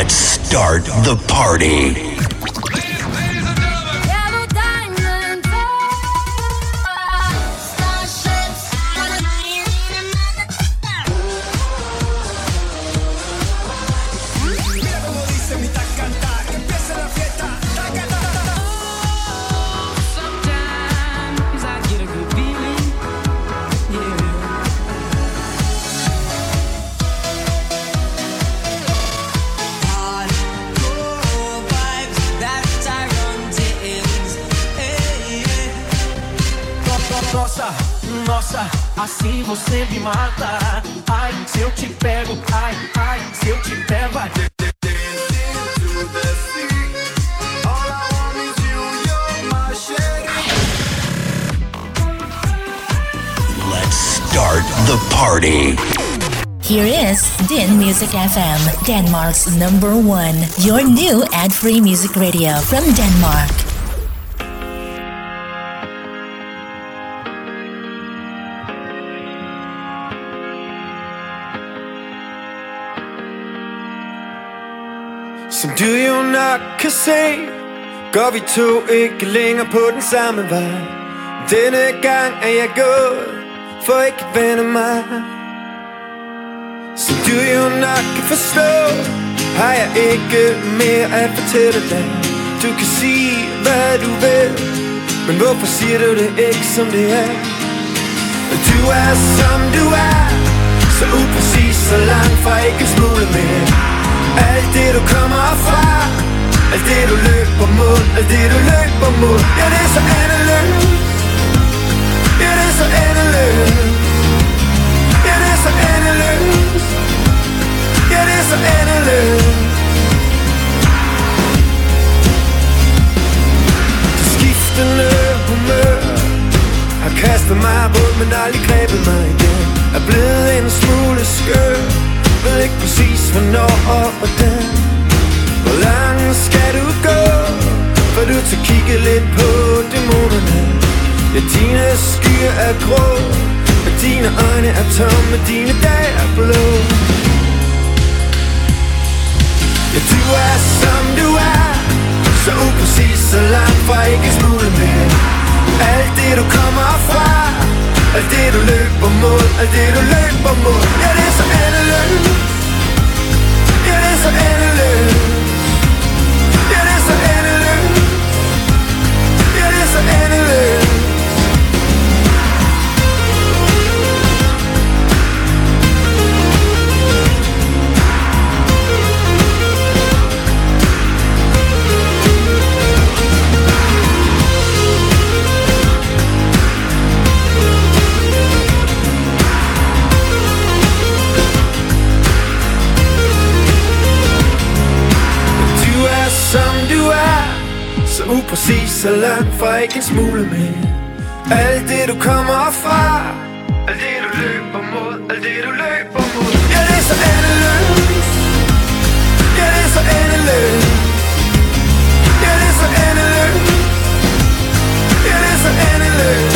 Let's start the party. Nossa, nossa, assim você me mata. Ai, se eu te pego, ai, ai, se eu te pego, vai. Let's start the party. Here is Din Music FM, Denmark's number one. Your new ad free music radio from Denmark. Du jo nok kan se Går vi to ikke længere på den samme vej? Denne gang er jeg gået For ikke at vende mig. Så du jo nok kan forstå Har jeg ikke mere at fortælle dig. Du kan sige hvad du vil Men hvorfor siger du det ikke som det er? Du er som du er Så upræcis, så langt fra ikke at smule mere alt det du kommer fra. Alt det du løber mod. Alt det du løber mod. Ja det er så endeløst Ja det er så endeløst Ja det er så endeløst Ja det er så endeløst Det skiftende humør. Har kastet mig rundt Men aldrig grebet mig igen. Er blevet en smule skør ved ikke præcis hvornår og hvordan. Hvor langt skal du gå For du til kigge lidt på dæmonerne? Ja, dine skyer er grå Og dine øjne er tomme Dine dage er blå. Ja, du er som du er Så upræcis, så langt fra ikke smule mere Alt det du kommer fra alt det du løber mod, alt det du løber mod. Ja, det er så endeløst Ja, det er så endeløst upræcis så langt fra ikke en smule mere. Alt det du kommer fra. Alt det du løber mod. Alt det du løber mod. Ja det er så endeløst. Ja det er så endeløst. Ja det er så endeløst. Ja det er så endeløst.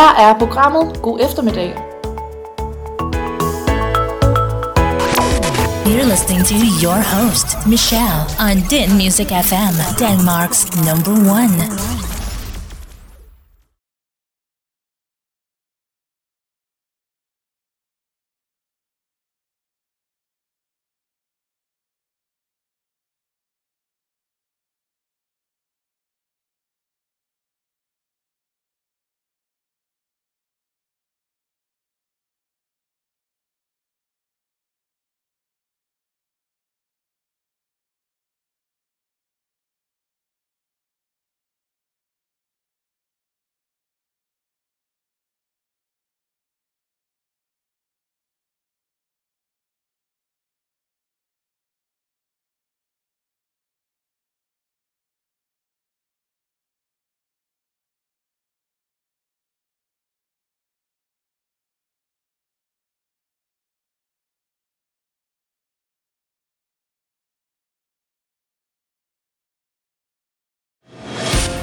Her er programmet God eftermiddag. You're listening to your host, Michelle, on Din Music FM, Denmark's number one.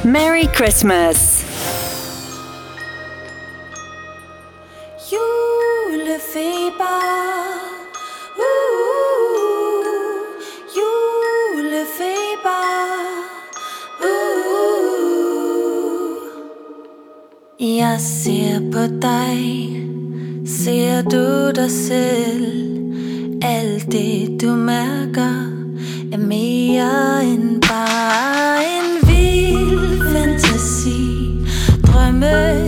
Merry Christmas. Julefeber. Jeg ser på dig, ser du dig selv Alt det du mærker er mere end bare en me.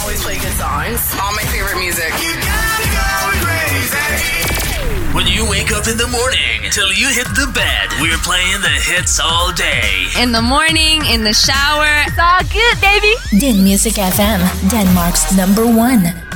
always play good songs. All my favorite music. You gotta go. When you wake up in the morning till you hit the bed, we're playing the hits all day. In the morning, in the shower. It's all good, baby. Din Music FM, Denmark's number one.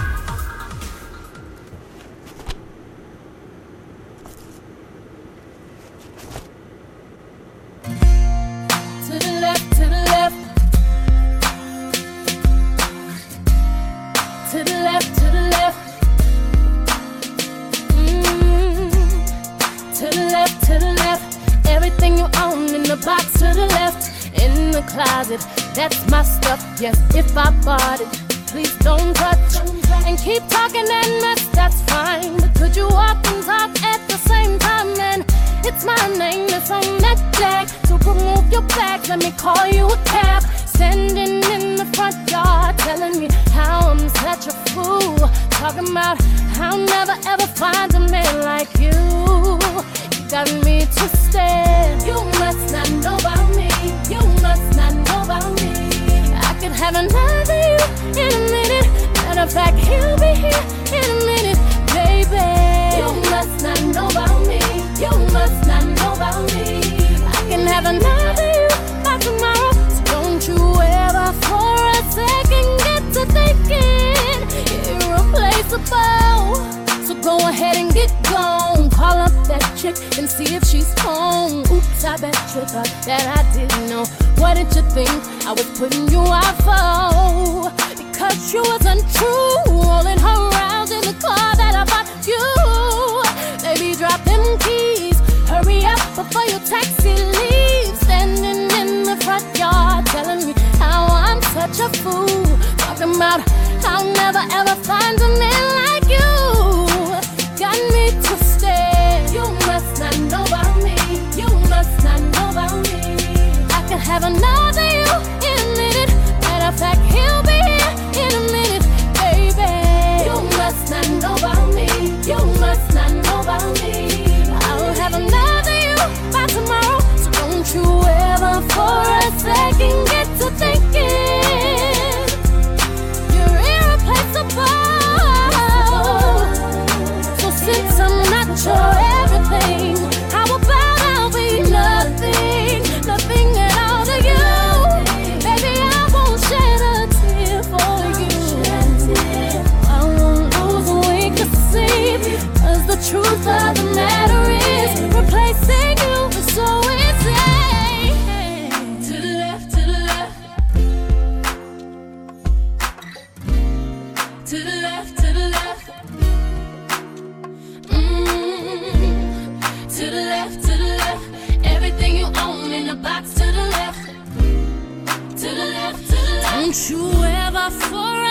About I'll never ever find a man like you. You got me twisted. You must not know about me. You must not know about me. I could have another you in a minute. Matter of fact, he'll be here in a minute, baby. You must not know about me. You must not know about me. I can have another you by tomorrow. So don't you ever for a second get to thinking irreplaceable. So go ahead and get gone. Call up that chick and see if she's home. Oops, I bet you thought that I didn't know. What did you think I was putting you out for? Because you was untrue. Rolling her around in the car that I bought you. Baby, drop them keys. Hurry up before your taxi leaves. Standing in the front yard telling me how I'm such a fool. Talking about I'll never ever find a man like you. Got me twisted. You must not know about me. You must not know about me. I can have another you in a minute. Matter of fact, you ever for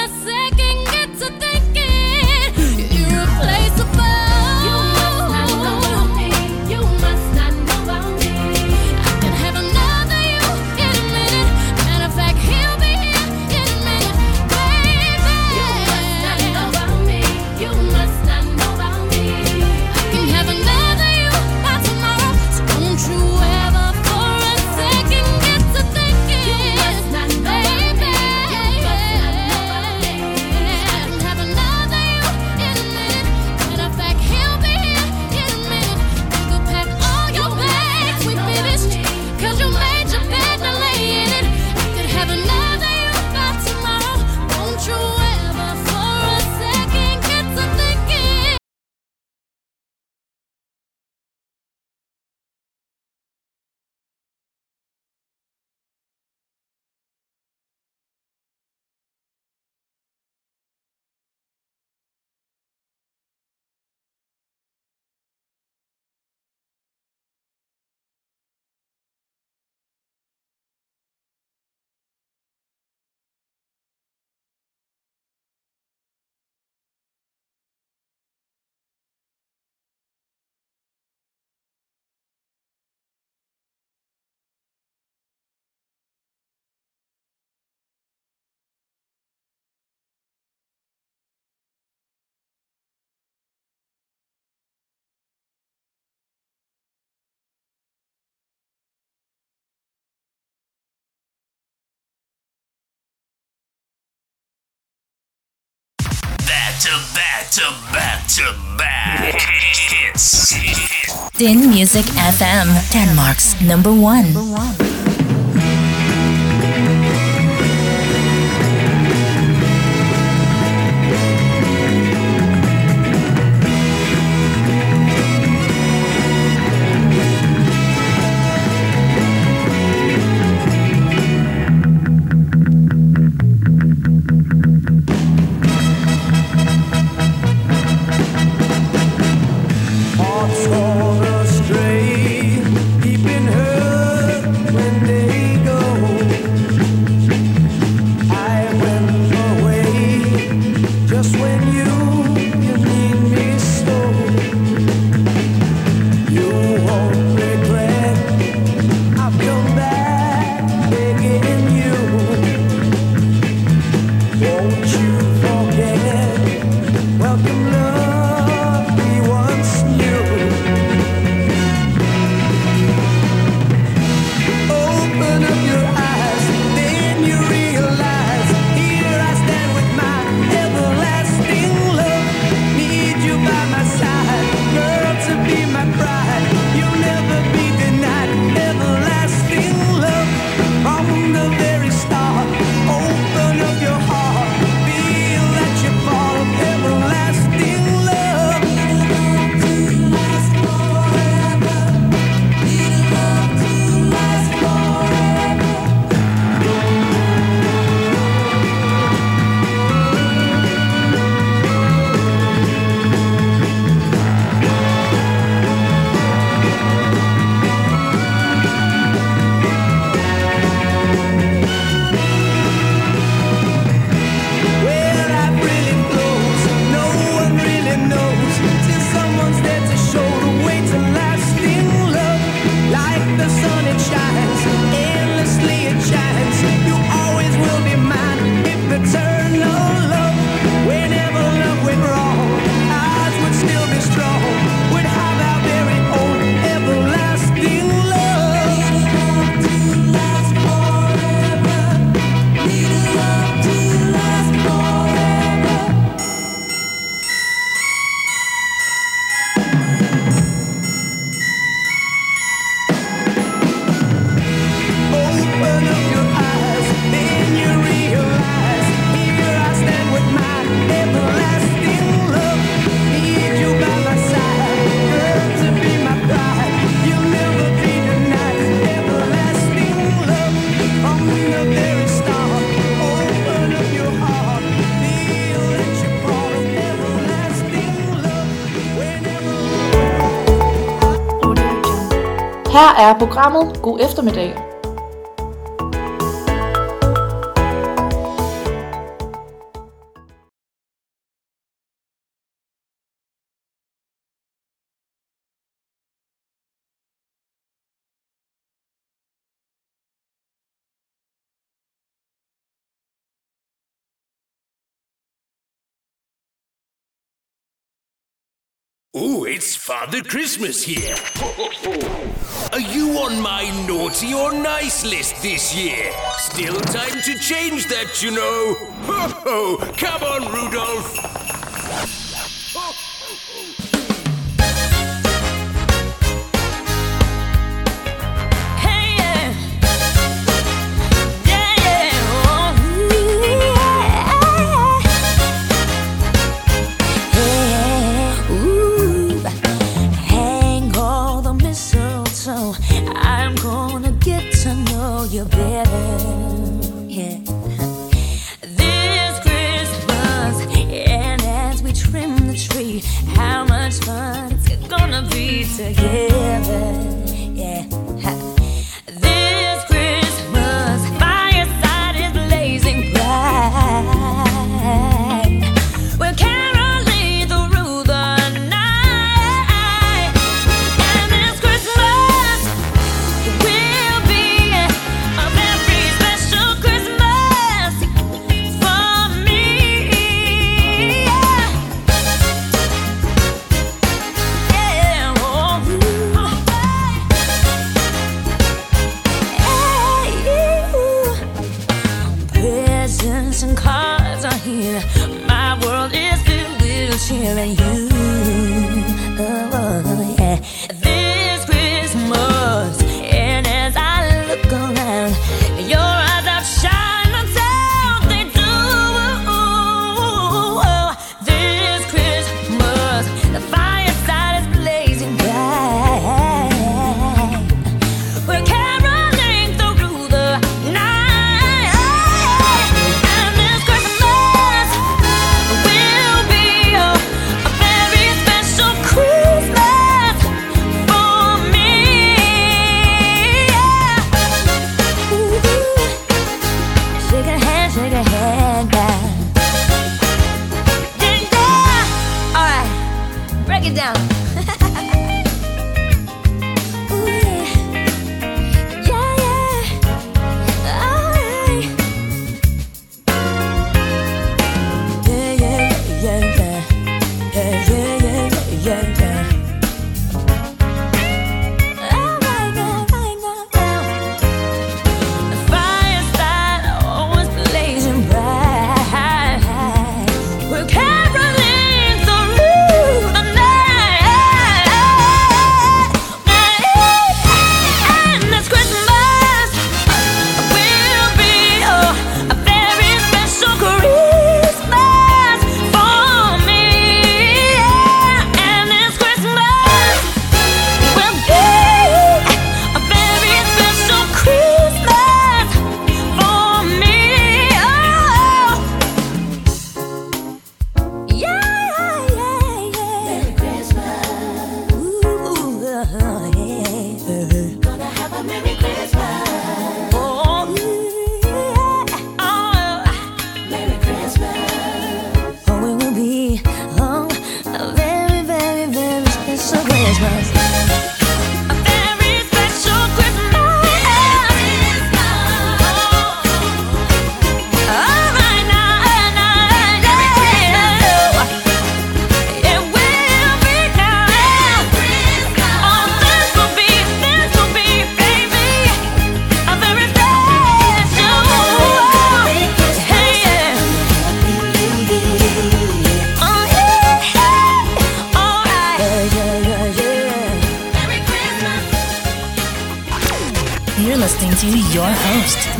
to back to back to back. Hits. Din Music FM, Denmark's number one. Hearts gone programmet. God eftermiddag It's Father Christmas here. Are you on my naughty or nice list this year? Still time to change that, you know. Ho ho! Come on, Rudolph! together. Yeah.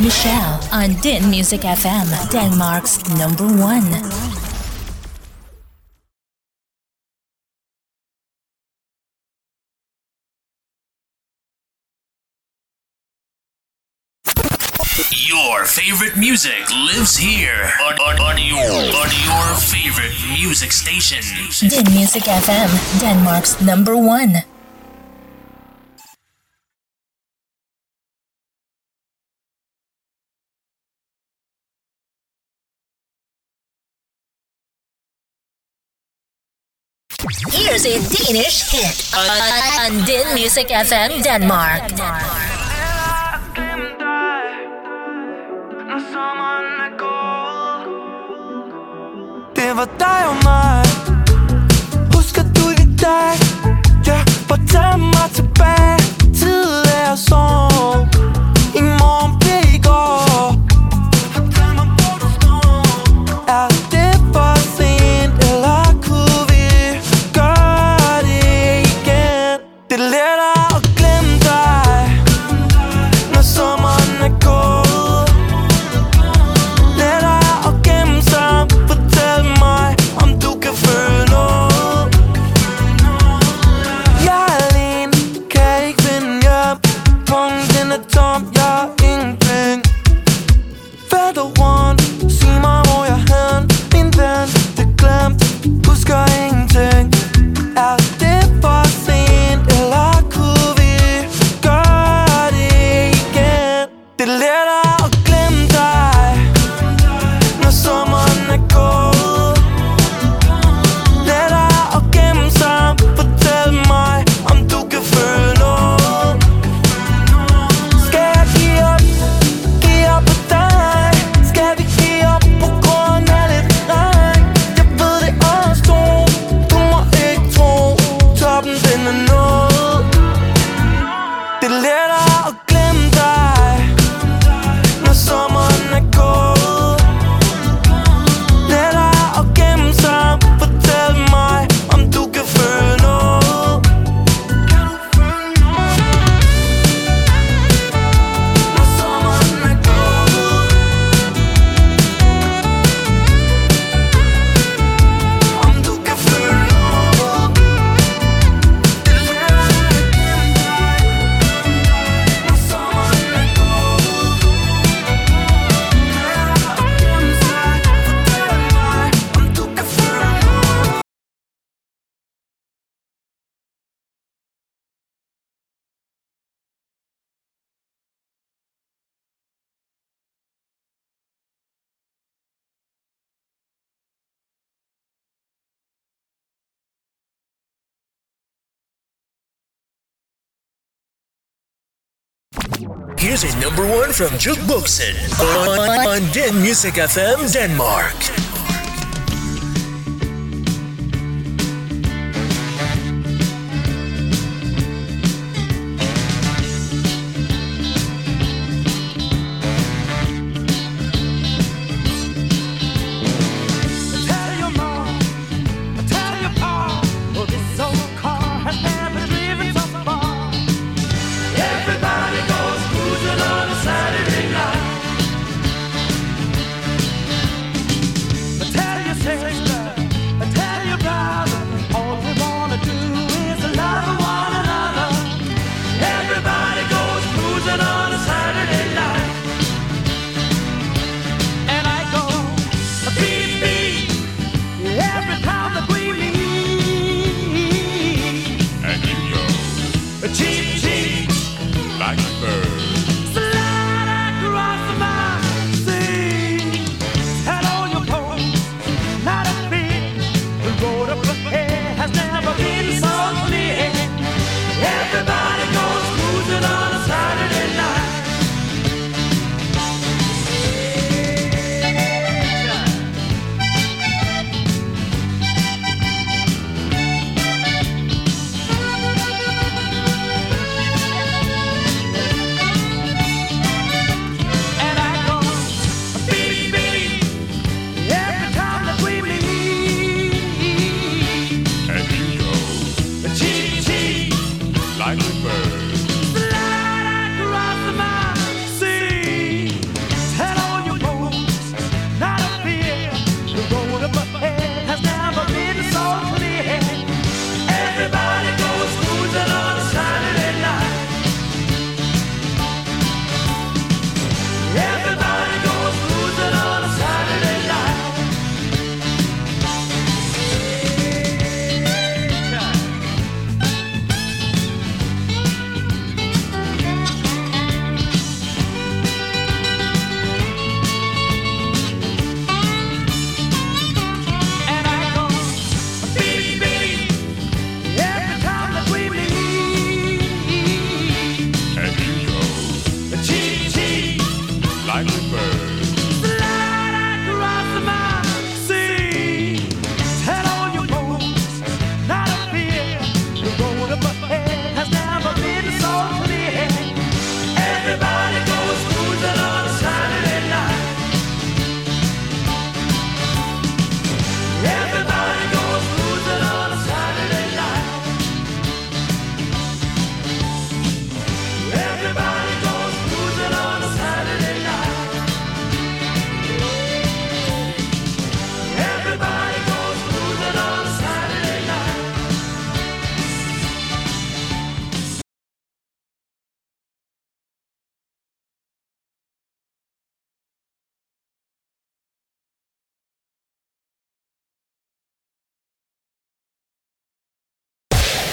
Michelle on Din Music FM, Denmark's number one. Your favorite music lives here on, on, on, your, on your favorite music station. Din Music FM, Denmark's number one. Here's a Danish hit on, on, Din Music FM Denmark. Denmark. Det var dig og mig Husker du det dag? Ja, bare tag mig tilbage Tidligere sov Here's number one from Jukeboxen on, on Den Music FM Denmark.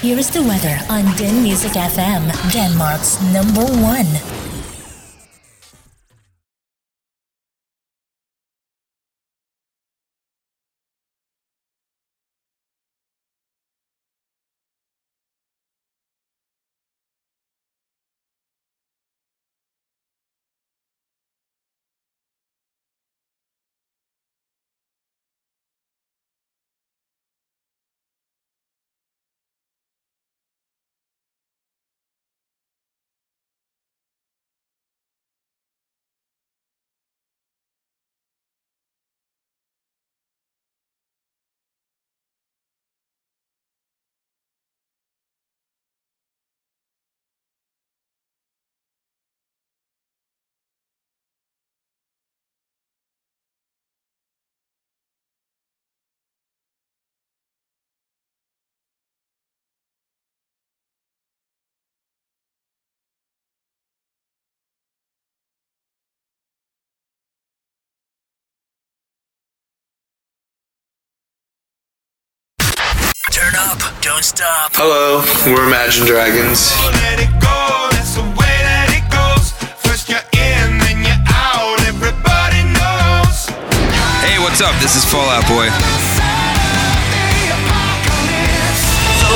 Here is the weather on Den Music FM, Denmark's number one. Turn up, don't stop. Hello, we're Imagine Dragons. Let it go, that's the way that it goes. First you're in, then you're out, everybody knows. Hey, what's up? This is Fallout Boy.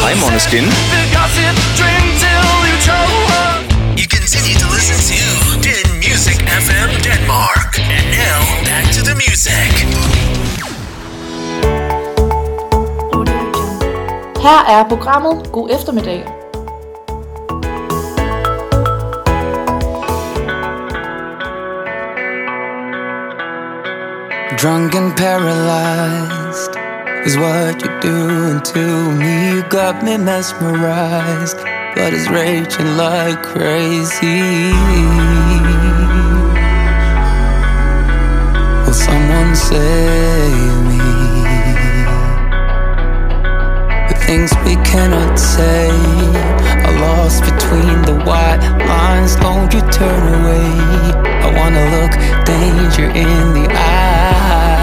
I'm Måneskin. You continue to listen to Den Music FM Denmark. And now, back to the music. Her er programmet God eftermiddag. Drunk and paralyzed is what you're doing to me. You got me mesmerized, blood is raging like crazy. Will someone save me? Things we cannot say are lost between the white lines. Don't you turn away? I wanna look danger in the eyes.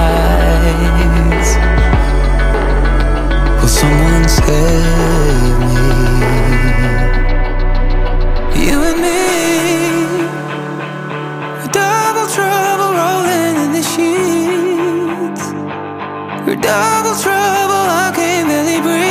Will someone save me? You and me, double trouble rolling in the sheets. We're double trouble, I can barely breathe.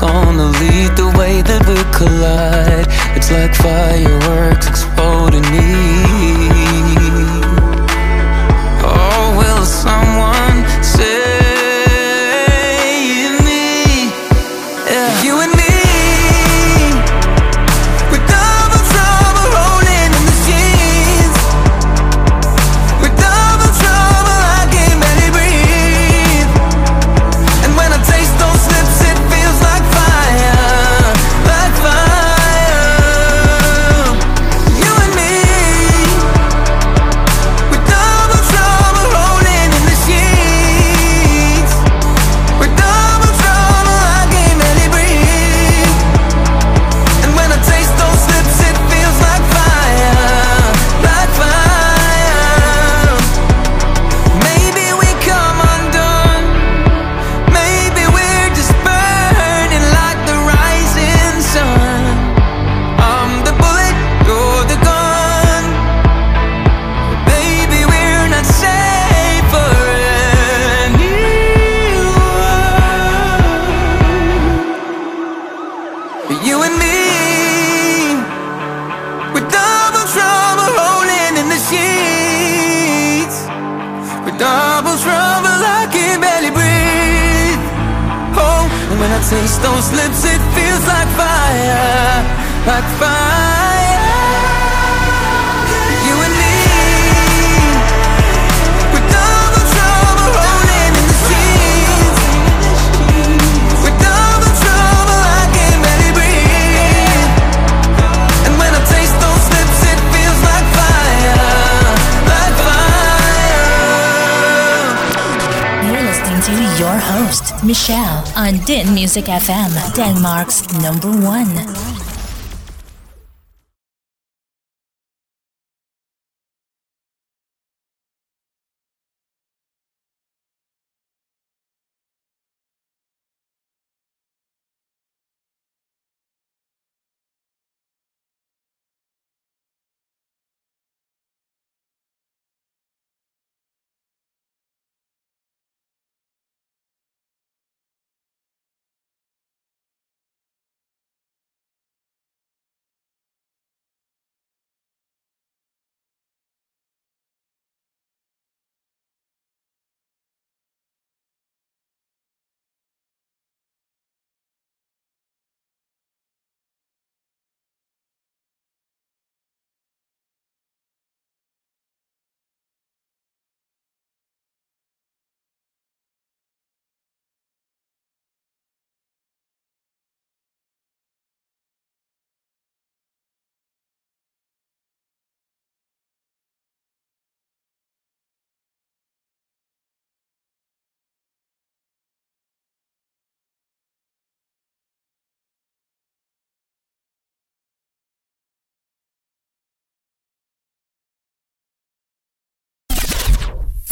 gonna lead. The way that we collide, it's like fireworks exploding FM, Denmark's number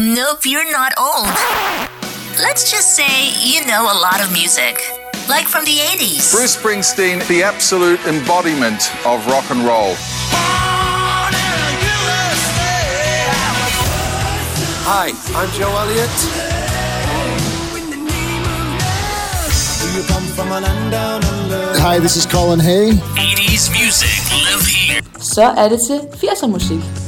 Nope, you're not old. Let's just say you know a lot of music, like from the 80s. Bruce Springsteen, the absolute embodiment of rock and roll. Hi, I'm Joe Elliott. Hi, this is Colin Hay. 80s music, live here. Så er det til 80'er musik.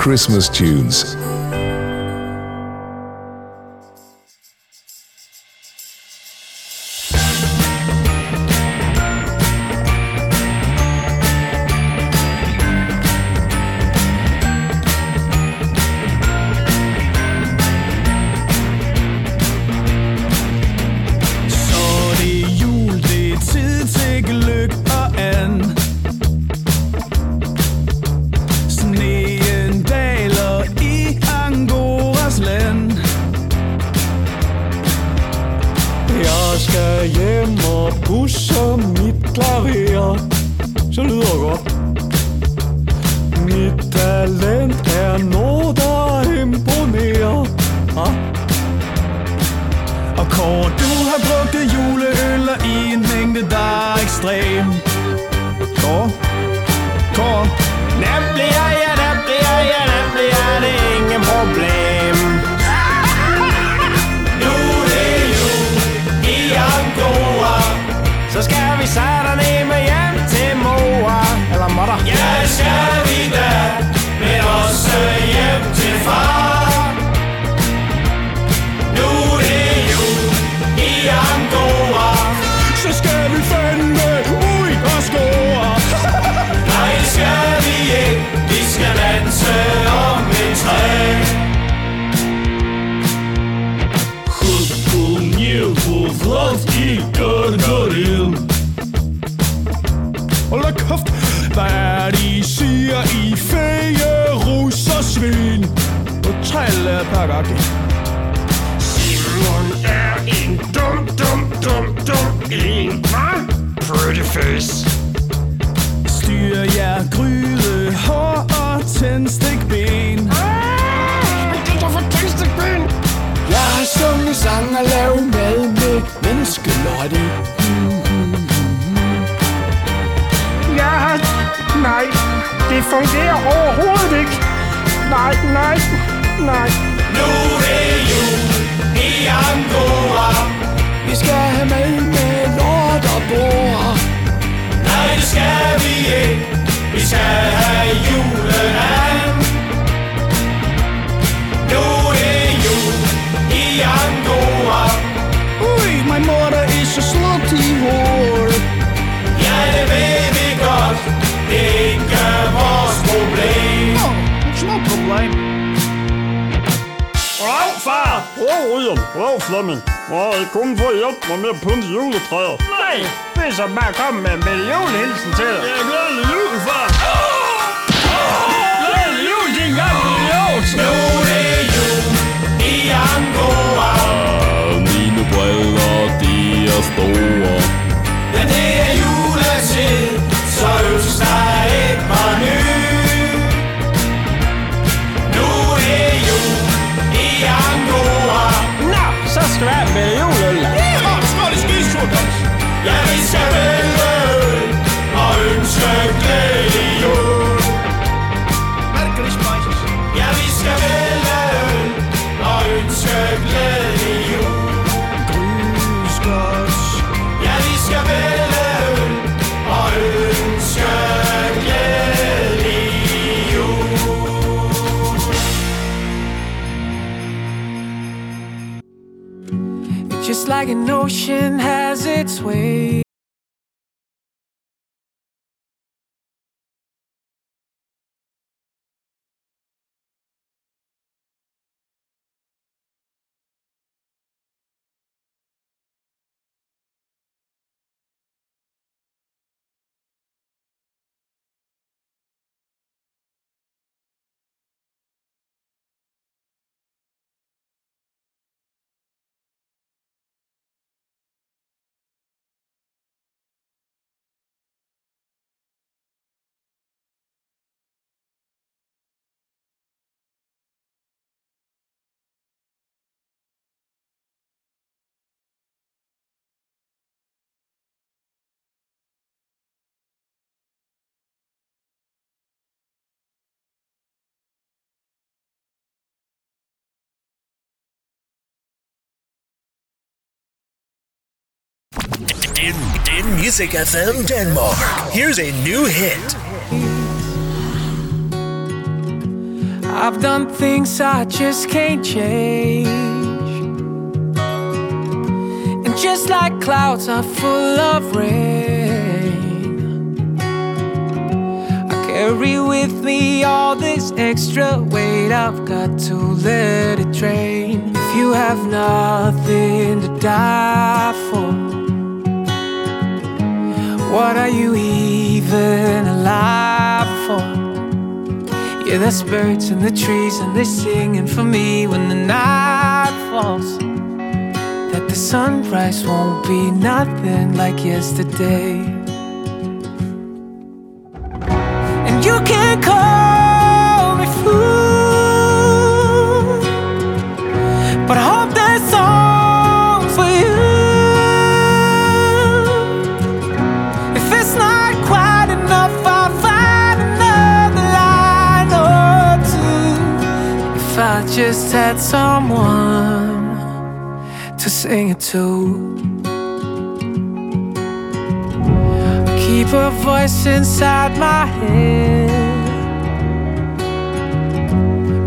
Christmas tunes. Din, Din Music FM Denmark. Here's a new hit. I've done things I just can't change. And just like clouds are full of rain, I carry with me all this extra weight. I've got to let it drain. If you have nothing to die for what are you even alive for? Yeah, there's birds in the trees and they're singing for me when the night falls. That the sunrise won't be nothing like yesterday. Had someone to sing it to. I keep a voice inside my head,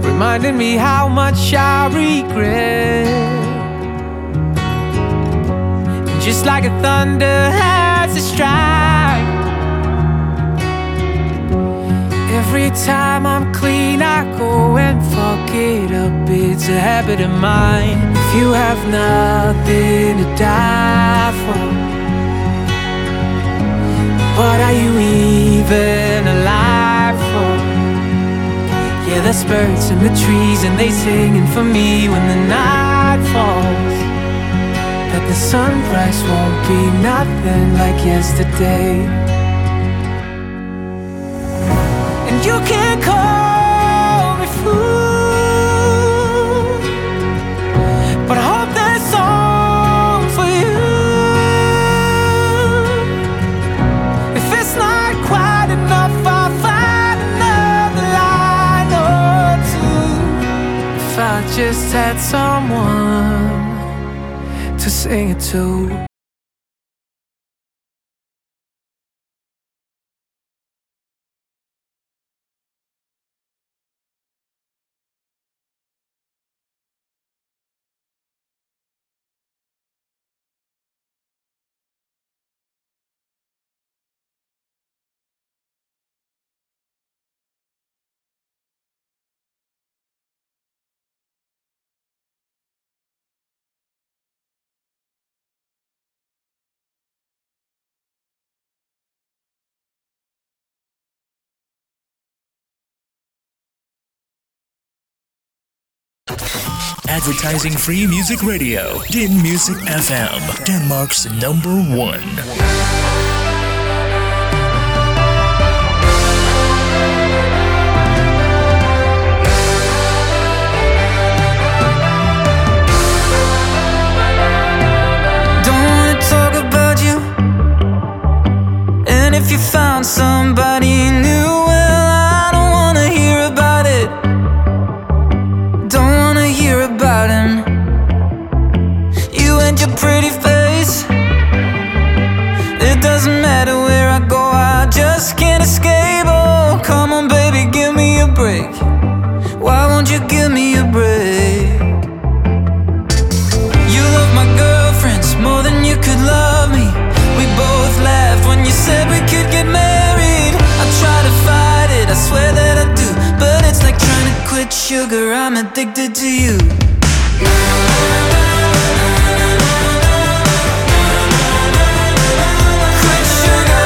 reminding me how much I regret. Just like a thunder has a strike. Every time I'm clean, I go and fuck it up. It's a habit of mine. If you have nothing to die for, what are you even alive for? Yeah, there's birds in the trees and they singing for me when the night falls. That the sunrise won't be nothing like yesterday. You can call me fool, but I hope that song for you. If it's not quite enough, I'll find another line or two. If I just had someone to sing it to. Advertising free music radio. Din Music FM. Denmark's number one. Don't wanna talk about you. And if you found somebody new, sugar, I'm addicted to you. Quit sugar.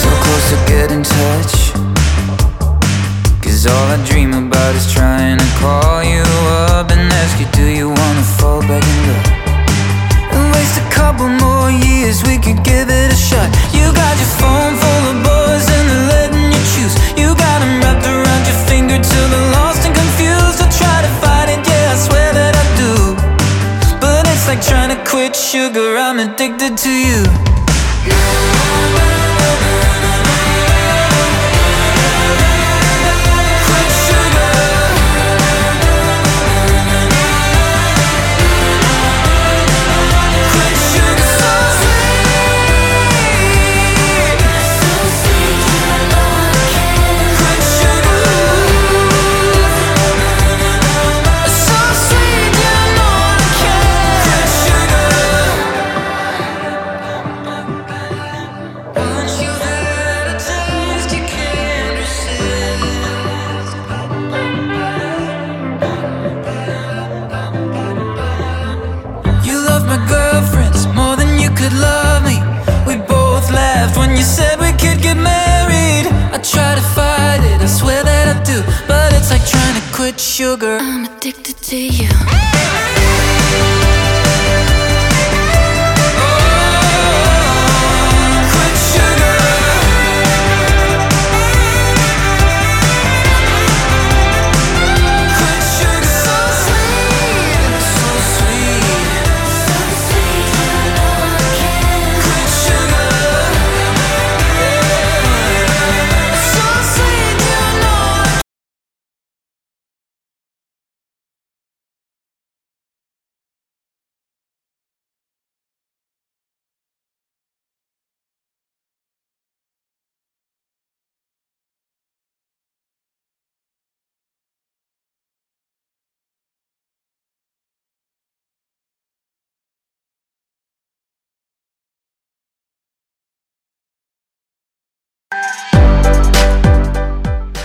So close to get in touch. Cause all I dream about is trying to call you up and ask you, do you wanna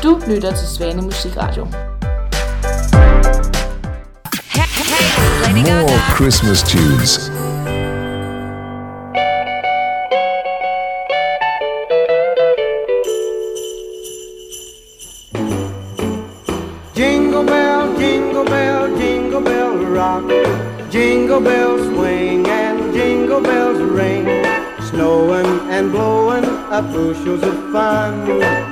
Du lytter til Svane Musikradio. More Christmas tunes. Jingle bell, jingle bell, jingle bell rock. Jingle bells swing and jingle bells ring. Snowing and blowing up bushels of fun.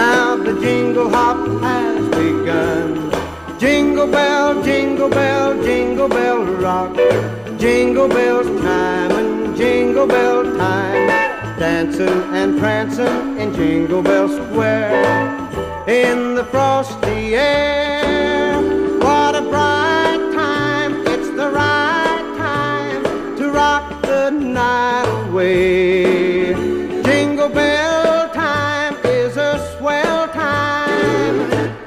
Now the jingle hop has begun. Jingle bell, jingle bell, jingle bell rock. Jingle bells time and jingle bell time. Dancing and prancing in Jingle Bell Square. In the frosty air, what a bright time! It's the right time to rock the night away. Jingle bell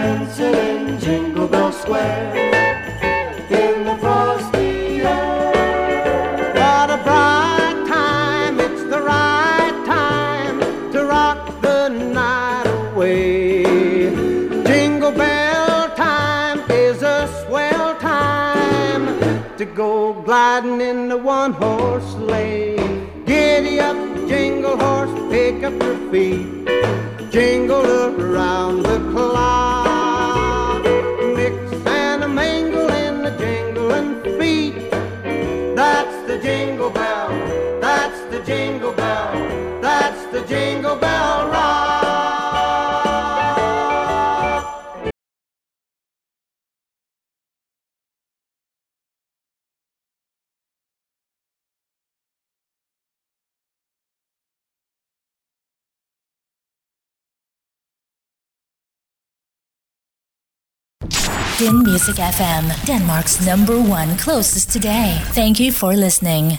Dancing in Jingle Bell Square. In the frosty air. What a bright time, it's the right time to rock the night away. Jingle bell time is a swell time to go gliding in the one horse sleigh. Giddy up, jingle horse, pick up your feet, jingle around the clock. Jingle bell, that's the jingle bell, that's the jingle bell rock. Din Music FM, Denmark's number one closest today. Thank you for listening.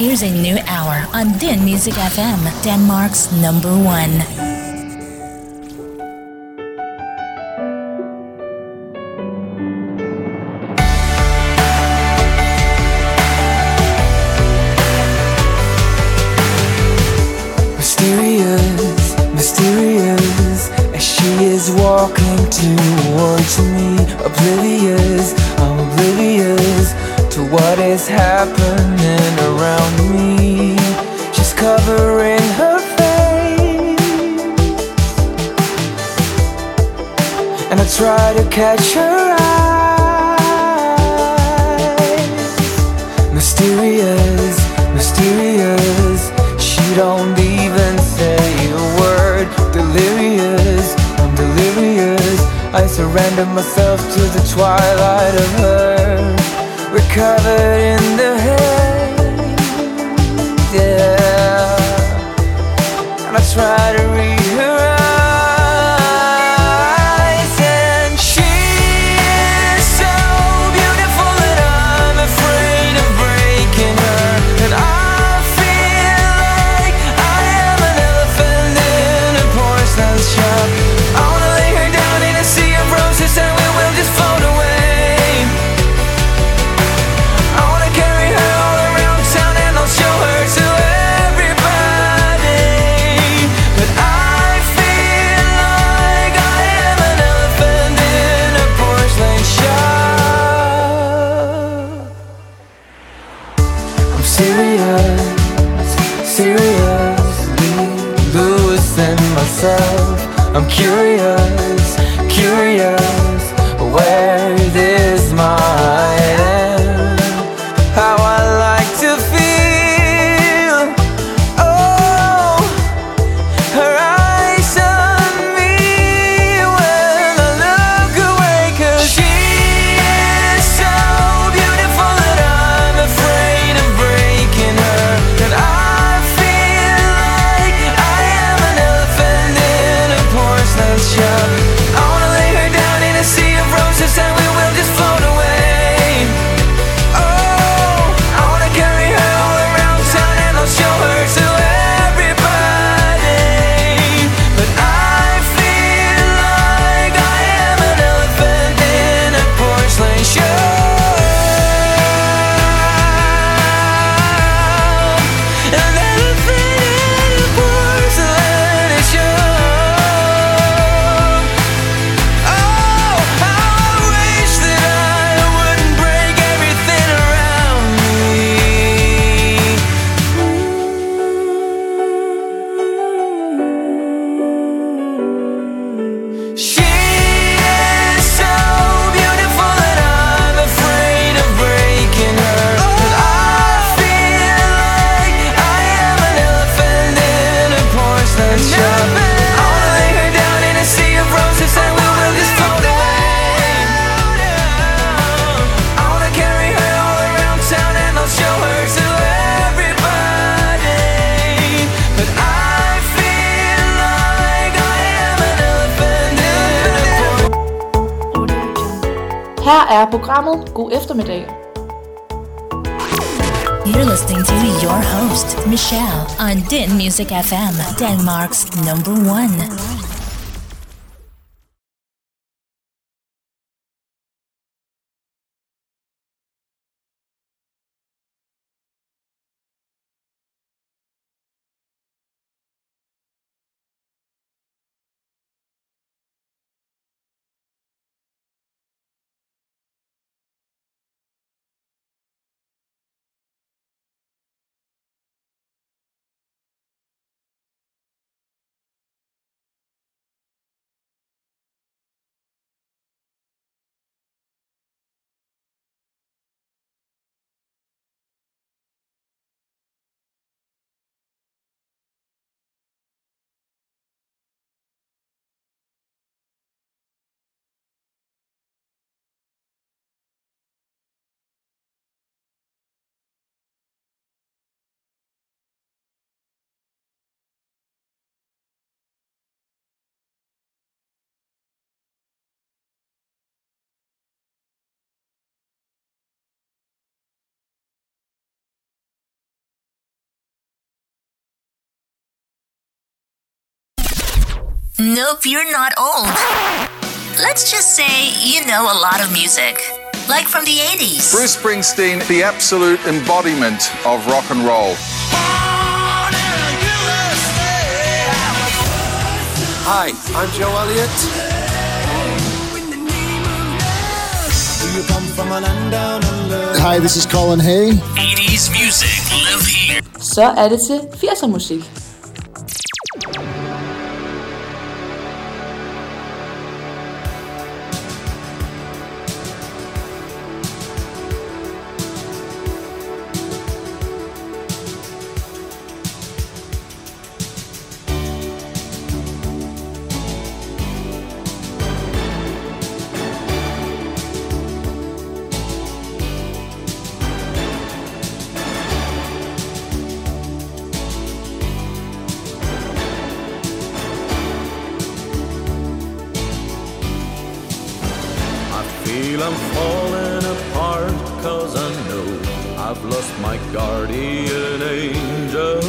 Here's a new hour on Din Music FM, Denmark's number one. walking towards me Oblivious, I'm oblivious to what has happened around me. She's covering her face, and I try to catch her eyes. Mysterious, mysterious. She don't even say a word. Delirious, I'm delirious. I surrender myself to the twilight of her. We're covered in the. just right around. Music FM, Denmark's number one. Nope, you're not old. Let's just say you know a lot of music, like from the 80s. Bruce Springsteen, the absolute embodiment of rock and roll. Hi, I'm Joe Elliott. Hi, this is Colin Hay. 80s music, live here. Så er det til 80'er musik. cause I know I've lost my guardian angel.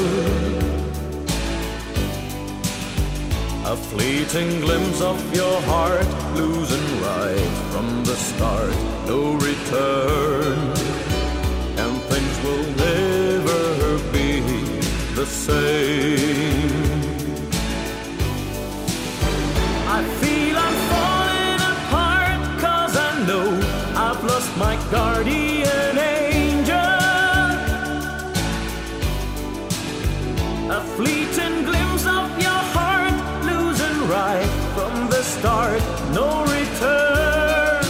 A fleeting glimpse of your heart, losing right from the start, no return. And things will never be the same. I feel I'm falling apart, cause I know I've lost my guardian. Start, no return.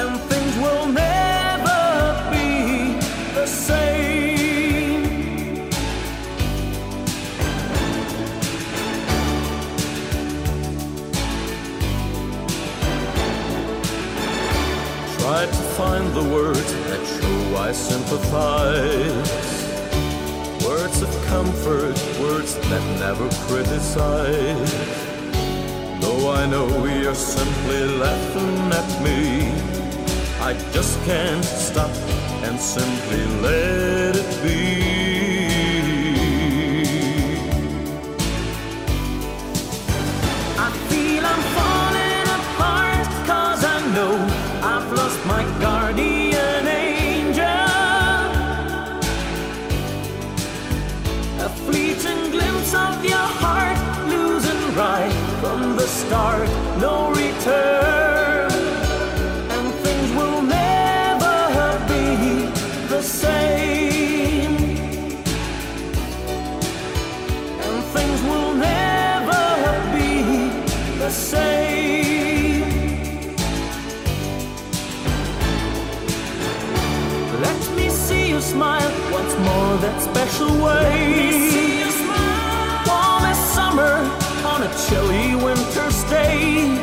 And things will never be the same. Try to find the words that show I sympathize. Words of comfort, words that never criticize. I know you're simply laughing at me, I just can't stop and simply let it be. Start, no return. And things will never be the same. And things will never be the same. Let me see you smile once more that special way. Warm as summer chilly winter's day.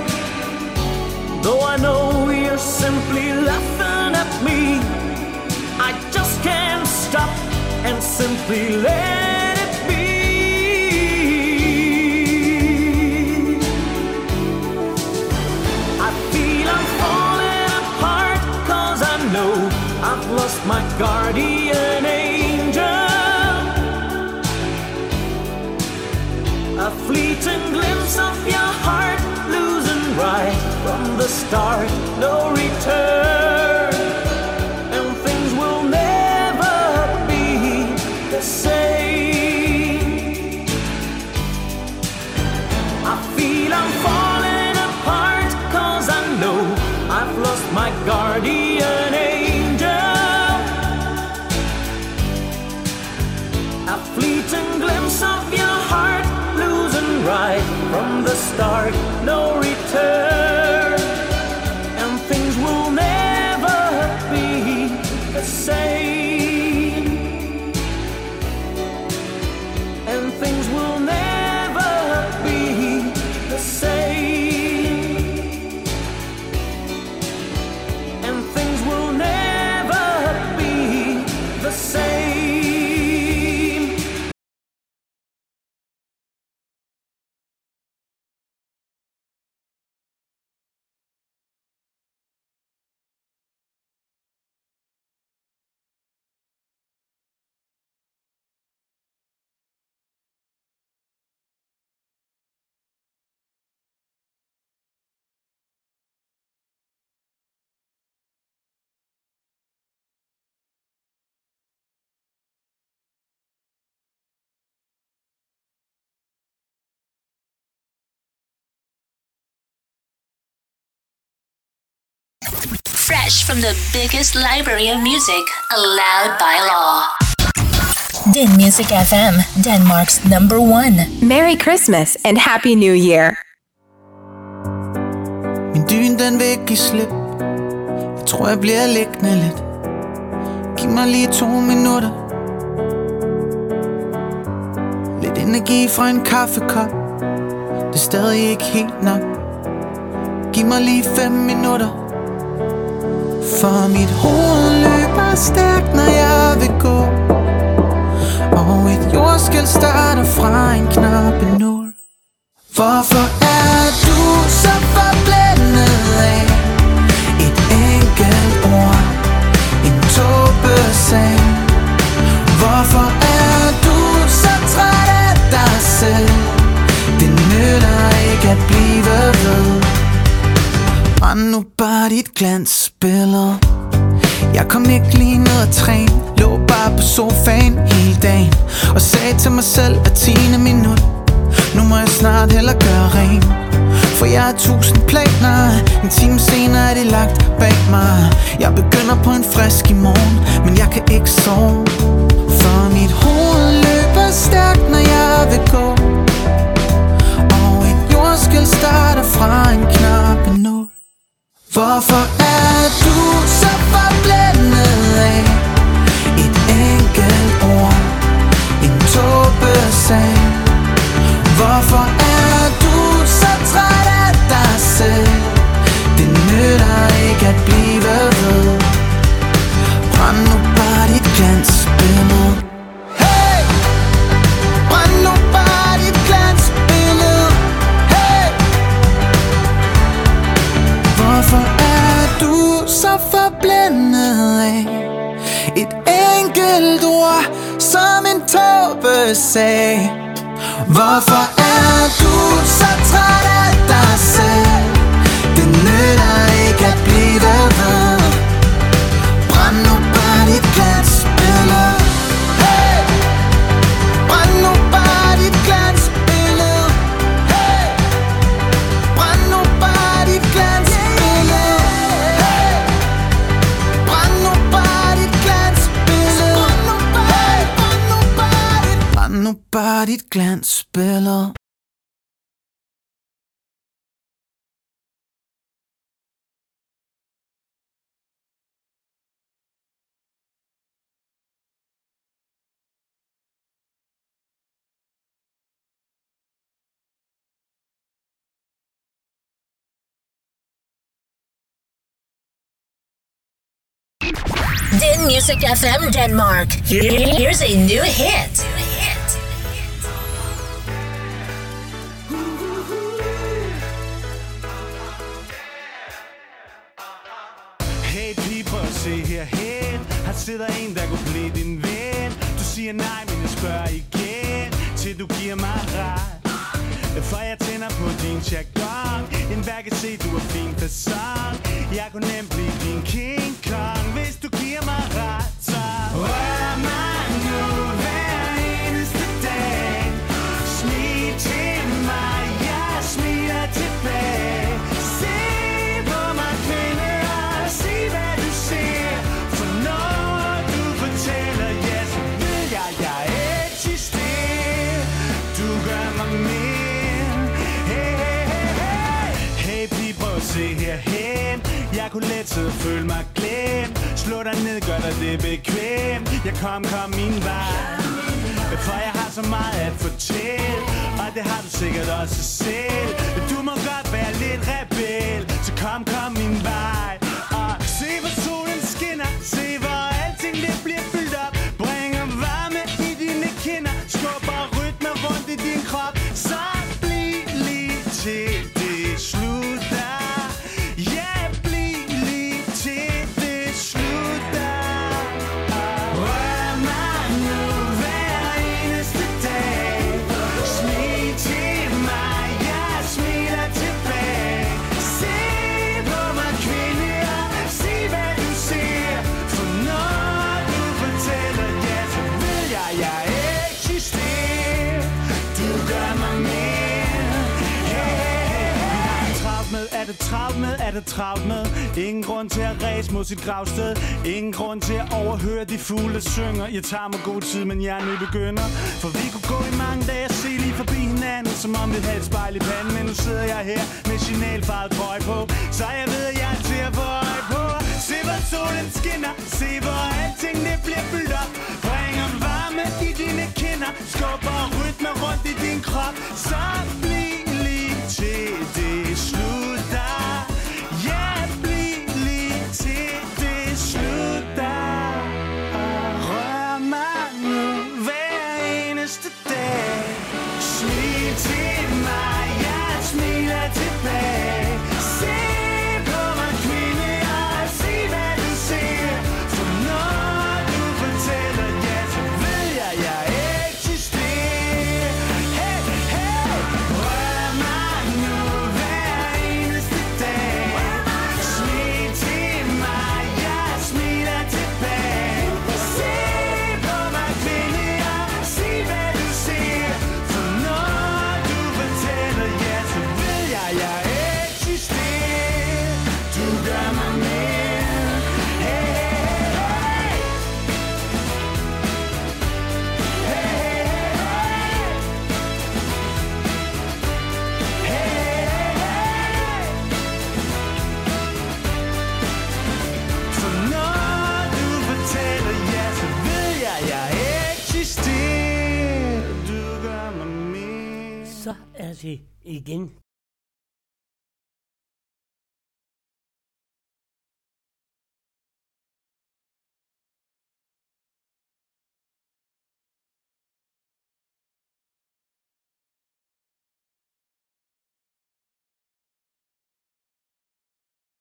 Though I know you're simply laughing at me, I just can't stop and simply let it be. I feel I'm falling apart cause I know I've lost my guardian your heart, losing right from the start, no return. And things will never be the same. Start, no return. Fresh from the biggest library of music allowed by law. Din Music FM, Denmark's number one. Merry Christmas and Happy New Year. Min dyn den vil give slip Jeg tror jeg bliver liggende lidt Giv mig lige to minutter Lidt energi fra en kaffekop Det er stadig ikke helt nok Giv mig lige fem minutter For mit hoved løber stærkt når jeg vil gå. Og et jordskæld starter fra en knappe nul Hvorfor er du så forblændet af Et enkelt ord En tåbe sag Hvorfor er du så træt af dig selv? Det nytter ikke at blive ved. Brænd nu bare dit glansbillede Jeg kom ikke lige ned og træn Lå bare på sofaen hele dagen Og sagde til mig selv at 10. minut Nu må jeg snart heller gøre ren For jeg har tusind planer En time senere er det lagt bag mig. Jeg begynder på en frisk i morgen Men jeg kan ikke sove. Music FM Denmark. Here- Here's a new hit. Hey piber, se herhen Her sidder en, der kunne blive din ven Du siger nej, men jeg spørger igen Til du giver mig ret For jeg tænder på din jargon En hver kan se, du er fin facon Jeg kunne nemt blive din King Kong Hvis du giver mig ret, så Rør mig. Derhen. Jeg kunne let sidde og føle mig glemt. Slå dig ned, gør dig det bekvemt. Jeg kom, kom min vej. For jeg har så meget at fortælle Og det har du sikkert også selv. Du må godt være lidt rebel Så kom, kom min vej. Er det travlt med. Ingen grund til at ræse mod sit gravsted. Ingen grund til at overhøre de fugle, der synger. Jeg tager mig god tid, men jeg er begynder. For vi kunne gå i mange dage og se lige forbi hinanden Som om vi havde et spejl i panden. Men nu sidder jeg her med signalfarvet trøj på. Så jeg ved, at jeg er til at få øje på. Se hvor solen skinner. Se hvor alting det bliver fyldt op. Bringer varme i dine kinder. Skubber rytme rundt i din krop. Så bliv lige til det slutter pay. Så er det igen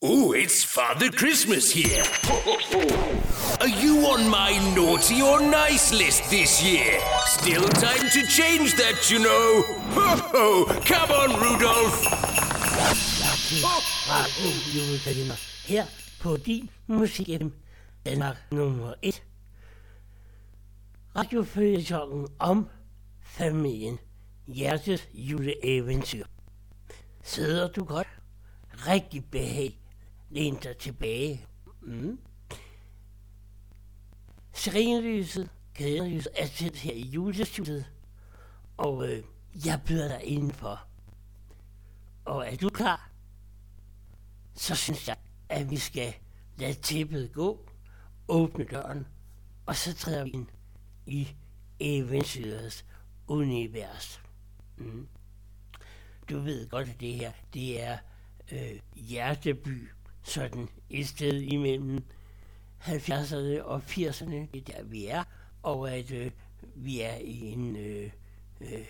Ooh, it's Father Christmas here. Are you on my naughty or nice list this year? Still time to change that, you know. Ho ho! Come on, Rudolph. Radio Julekalender her på din musik Danmark nummer 1. Radiofølgetongen om familien Hjertes juleeventyr. Sidder du godt? Rigtig behag. Læn dig tilbage. Mm. Serenlyset, kædelyset er tændt her i julestudiet. Og øh, jeg byder dig indenfor. Og er du klar? Så synes jeg, at vi skal lade tæppet gå, åbne døren, og så træder vi ind i eventyrets univers. Mm. Du ved godt, at det her, det er øh, hjerteby, sådan et sted imellem 70'erne og 80'erne, det er der vi er, og at øh, vi er i en, øh, øh,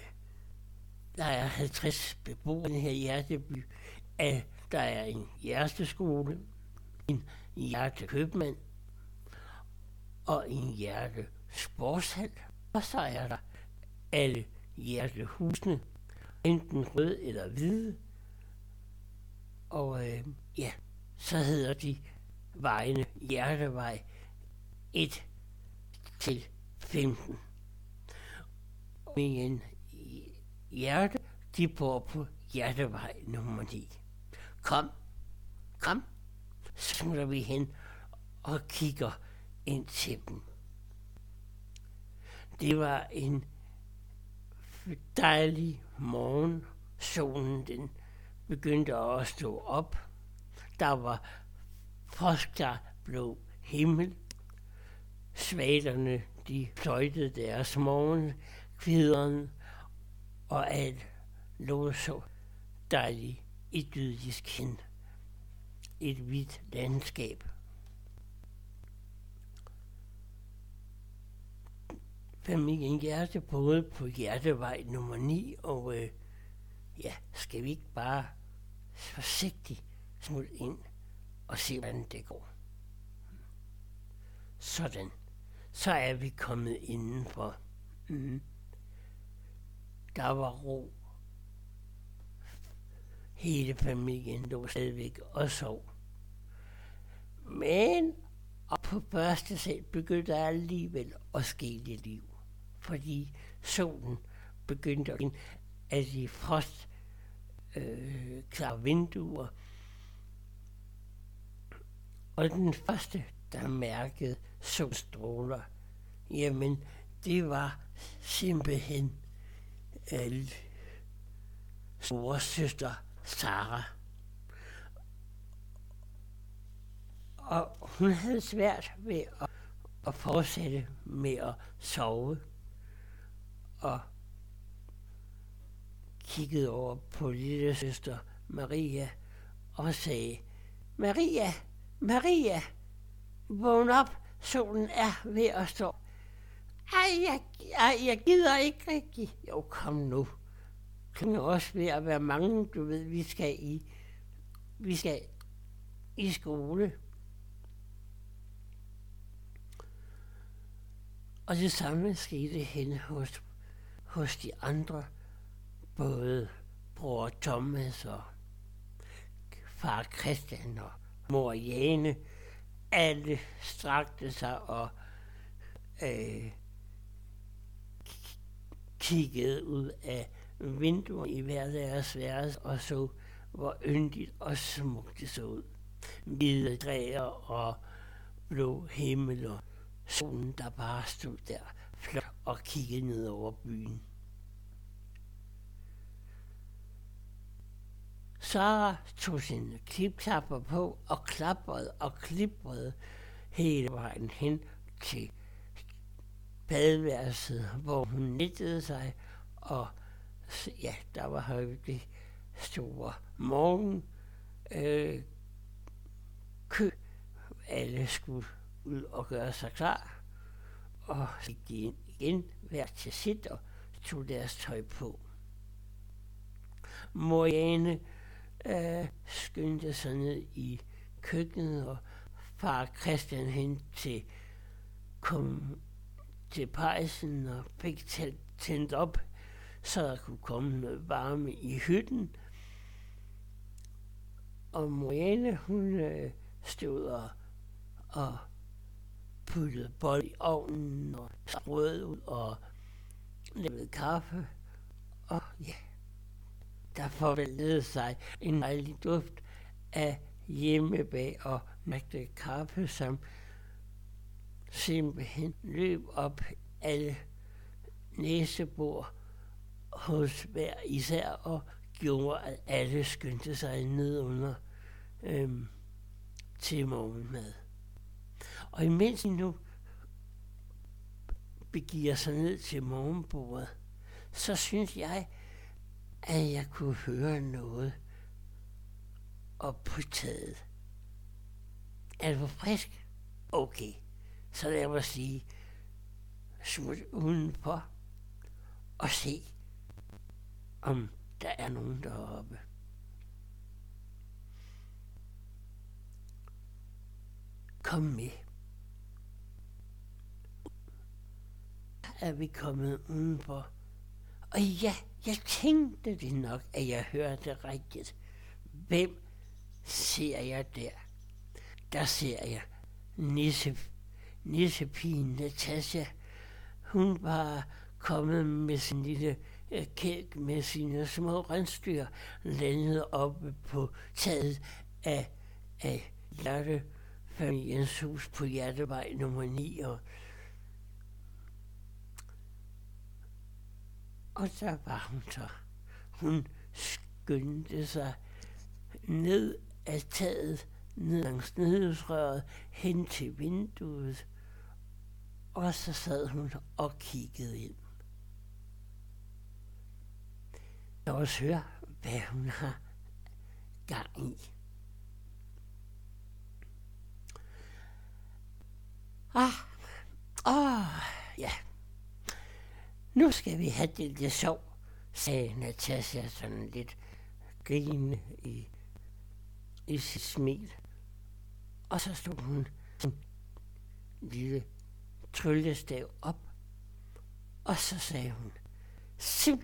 der er 50 beboere i her hjerteby, at der er en hjerteskole, en hjertekøbmand og en hjertesportshal, og så er der alle hjertehusene, enten rød eller hvide, og øh, ja, så hedder de vejene Hjertevej 1 til 15. Og en hjerte, de bor på Hjertevej nummer 9. Kom, kom, smutter vi hen og kigger ind til dem. Det var en dejlig morgen. Solen den begyndte at stå op. Der var frostklar blå himmel. Svalerne, de fløjtede deres morgenkvideren, og alt lå så dejligt idyllisk hen. Et hvidt landskab. Familien Hjerte både på Hjertevej nummer 9, og øh, ja, skal vi ikke bare forsigtigt smutte ind og se, hvordan det går. Sådan. Så er vi kommet indenfor. Mm. Der var ro. Hele familien lå stadigvæk og sov. Men og på første sal begyndte der alligevel at ske lidt liv. Fordi solen begyndte at af de frost øh, klare vinduer. Og den første, der mærkede solstråler, jamen det var simpelthen øh, storesøster Sara. Og hun havde svært ved at, at fortsætte med at sove. Og kiggede over på lille søster Maria og sagde, Maria, Maria, vågn op, solen er ved at stå. Ej, jeg, ej, jeg gider ikke rigtig. Jo, kom nu. Kan jo også ved at være mange, du ved, vi skal i, vi skal i skole. Og det samme skete hen hos, hos de andre både bror Thomas og far Christian og mor Jane, alle strakte sig og øh, kiggede ud af vinduet i hver deres værelse og så, hvor yndigt og smukt det så ud. Hvide træer og blå himmel og solen, der bare stod der flot og kiggede ned over byen. Sara tog sine klipklapper på og klaprede og kliprede hele vejen hen til badeværelset, hvor hun nittede sig og ja, der var højde store morgen øh, kø. Alle skulle ud og gøre sig klar. Og så gik de ind igen, hver til sit, og tog deres tøj på. Moriane øh, skyndte sig ned i køkkenet, og far Christian hen til, kom til pejsen og fik tændt op, så der kunne komme noget varme i hytten. Og Marianne, hun øh, stod og, og puttede bold i ovnen og strøede ud og lavede kaffe. Og ja, der forvandlede sig en dejlig duft af hjemmebag og mægte kaffe, som simpelthen løb op alle næsebord hos hver især og gjorde, at alle skyndte sig ned under øhm, til morgenmad. Og imens de nu begiver sig ned til morgenbordet, så synes jeg, at jeg kunne høre noget op på taget. Er det for frisk? Okay, så lad mig sige, smut udenfor og se, om der er nogen deroppe. Kom med. Er vi kommet udenfor? Og ja, jeg tænkte det nok, at jeg hørte rigtigt. Hvem ser jeg der? Der ser jeg Nisse, Nissepigen Natasha. Hun var kommet med sin lille kæk kælk med sine små rensdyr, landet oppe på taget af, af hjertefamiliens hus på Hjertevej nummer 9. Og, og der var hun så. Hun skyndte sig ned af taget, ned langs nedløbsrøret, hen til vinduet, og så sad hun og kiggede ind. Jeg også høre, hvad hun har gang i. Ah, ah, ja. Nu skal vi have det lidt sjov, sagde Natasha sådan lidt grinende i, i sit smil. Og så stod hun sin lille tryllestav op, og så sagde hun, sim,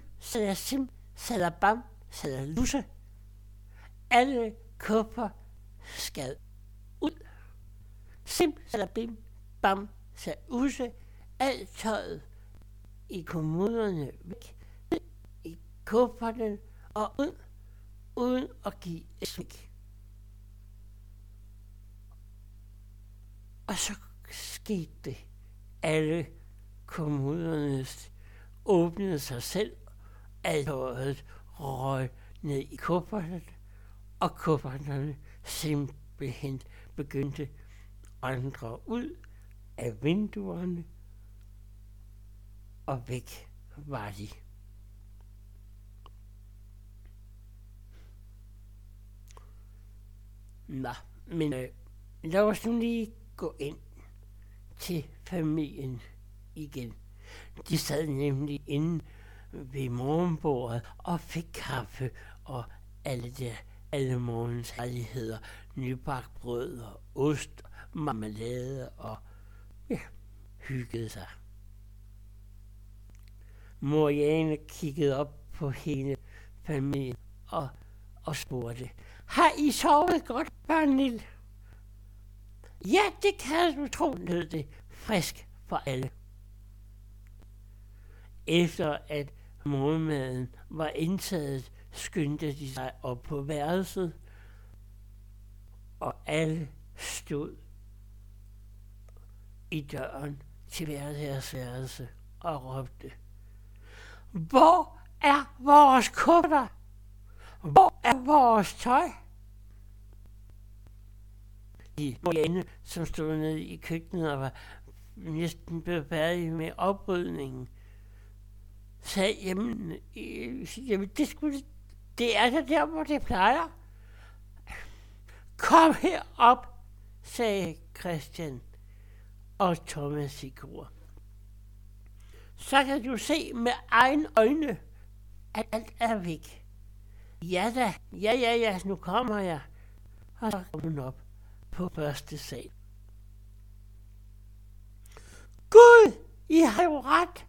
sim, salabam, lusse. Alle kopper skal ud. Sim, salabim, bam, saluse. Alt tøjet i kommunerne væk i kufferten og ud, uden at give et smik. Og så skete det. Alle kommunerne åbnede sig selv alvoret røg ned i kufferten, og kufferterne simpelthen begyndte at andre ud af vinduerne, og væk var de. Nå, men øh, lad os nu lige gå ind til familien igen. De sad nemlig inde ved morgenbordet og fik kaffe og alle der alle morgens herligheder, nybagt brød og ost, marmelade og ja, hyggede sig. Moriane kiggede op på hele familien og, og spurgte, har I sovet godt, børnene? Ja, det kan du tro, lød det frisk for alle. Efter at morgenmaden var indtaget, skyndte de sig op på værelset, og alle stod i døren til hver deres værelse og råbte, hvor er vores kutter? Hvor er vores tøj? De Marianne, som stod nede i køkkenet og var næsten blevet færdig med oprydningen, sagde, jamen, øh, jamen det, skulle, det er da der, hvor det plejer. Kom herop, sagde Christian og Thomas i går. Så kan du se med egen øjne, at alt er væk. Ja da, ja ja ja, nu kommer jeg. Og så kom hun op på første sal. Gud, I har jo ret.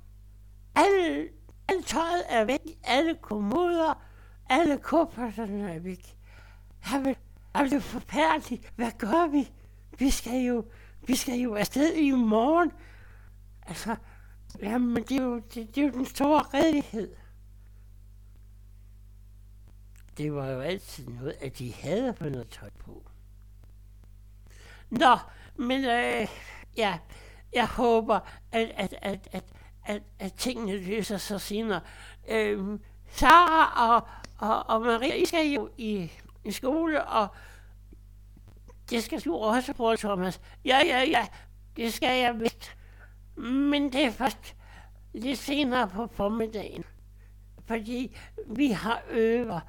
Alle, alle tøjet er væk, alle kommoder, alle kufferterne er væk. Jamen, er det forfærdeligt. Hvad gør vi? Vi skal jo, vi skal jo afsted i morgen. Altså, jamen, det er jo, det, det er jo den store redelighed. Det var jo altid noget, at de havde på noget tøj på. Nå, men øh, ja, jeg håber, at, at, at, at, at, at tingene løser sig senere. Øh, Sara og, og, og Maria, I skal jo i, i skole, og det skal du også på, Thomas. Ja, ja, ja, det skal jeg vist. Men det er først lidt senere på formiddagen. Fordi vi har øver.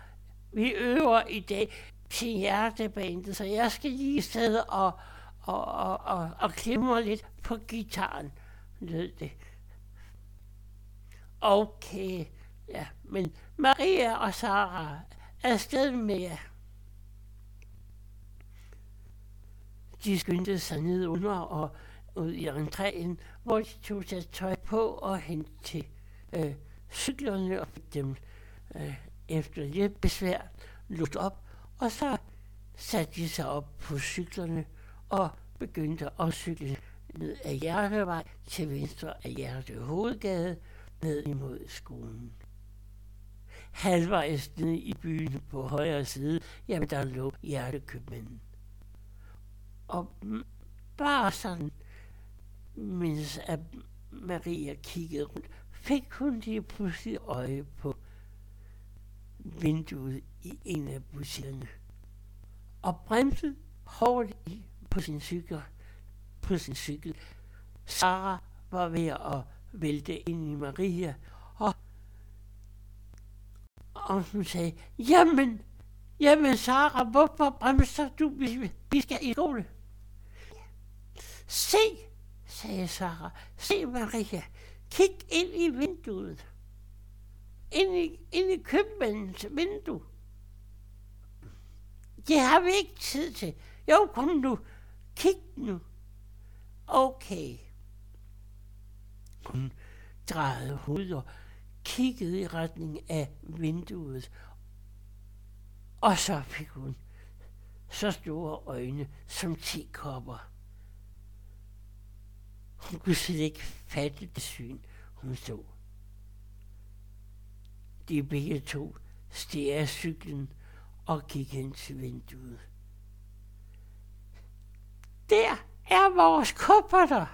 Vi øver i dag til hjertebandet, så jeg skal lige sidde og, og, og, og, og klimre lidt på gitaren, lød det. Okay, ja, men Maria og Sara er sted med jer. De skyndte sig ned under og ud i entréen, hvor de tog deres tøj på og hen til øh, cyklerne og fik dem øh, efter lidt besvær lukket op, og så satte de sig op på cyklerne og begyndte at cykle ned ad Hjertevej til venstre af Hjerte Hovedgade ned imod skolen. Halvvejs nede i byen på højre side, jamen der lå hjertekøbmanden. Og bare sådan, mens at Maria kiggede rundt, fik hun lige pludselig øje på vinduet i en af busserne Og bremsede hårdt i på sin cykel. På sin cykel. Sara var ved at vælte ind i Maria, og, og hun sagde, jamen, jamen Sara, hvorfor bremser du, vi, vi skal i skole? Se, sagde Sara, se Maria, kig ind i vinduet. Ind i, ind i købmandens vindue. Det har vi ikke tid til. Jo, kom nu. Kig nu. Okay. Hun drejede hovedet og kiggede i retning af vinduet. Og så fik hun så store øjne som tekopper. Hun kunne slet ikke fatte det syn, hun så. De begge to steg af cyklen og gik hen til vinduet. Der er vores kufferter.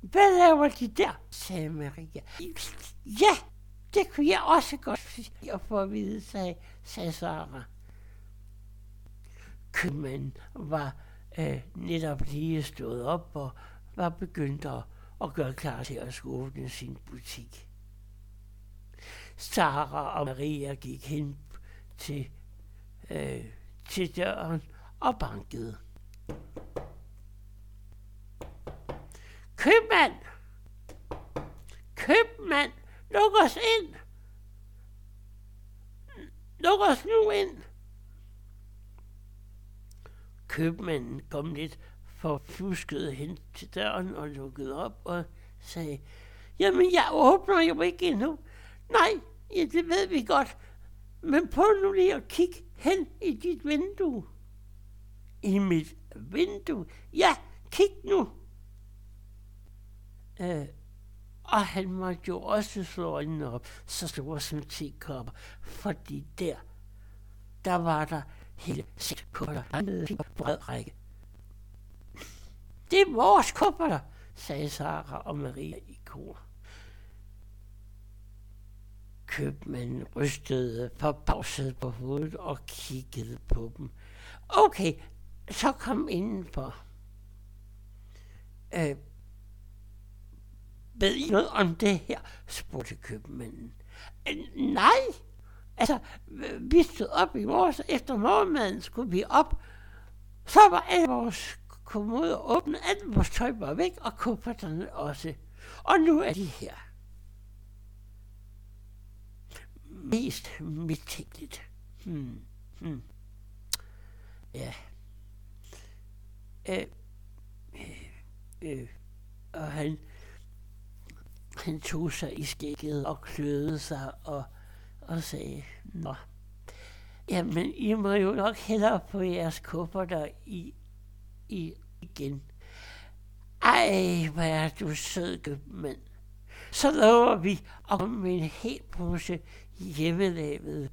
Hvad laver de der, sagde Maria. Ja, det kunne jeg også godt sige at få at vide, sagde, sagde Sara. Købmanden var øh, netop lige stået op og var begyndt at, at gøre klar til at skulle åbne sin butik. Sara og Maria gik hen til, øh, til døren og bankede. Købmand! Købmand! Luk os ind! Luk os nu ind! Købmanden kom lidt forfusket hen til døren og lukkede op og sagde, Jamen, jeg åbner jo ikke endnu. Nej, ja, det ved vi godt. Men prøv nu lige at kigge hen i dit vindue. I mit vindue? Ja, kig nu. Øh, og han måtte jo også slå øjnene op, så store som tekopper, fordi der, der var der hele seks kupperter hernede på bred række. Det er vores kufferter, sagde Sara og Maria i kor. Købmanden rystede forbavset på hovedet og kiggede på dem. Okay, så kom indenfor. Øh, ved I noget om det her? spurgte købmanden. "Øh, Nej, altså, øh, vi stod op i morges, efter morgenmaden skulle vi op. Så var alle vores kommoder åbne, alt vores tøj var væk, og kufferterne også. Og nu er de her. Mest mistænkeligt. Hmm. Hmm. Ja. Øh, øh, øh, og han, han tog sig i skægget og kløede sig og, og sagde, Nå, jamen I må jo nok hellere på jeres kufferter i, i igen. Ej, hvor er du sød, købmand. Så lover vi om komme en hel pose hjemmelavede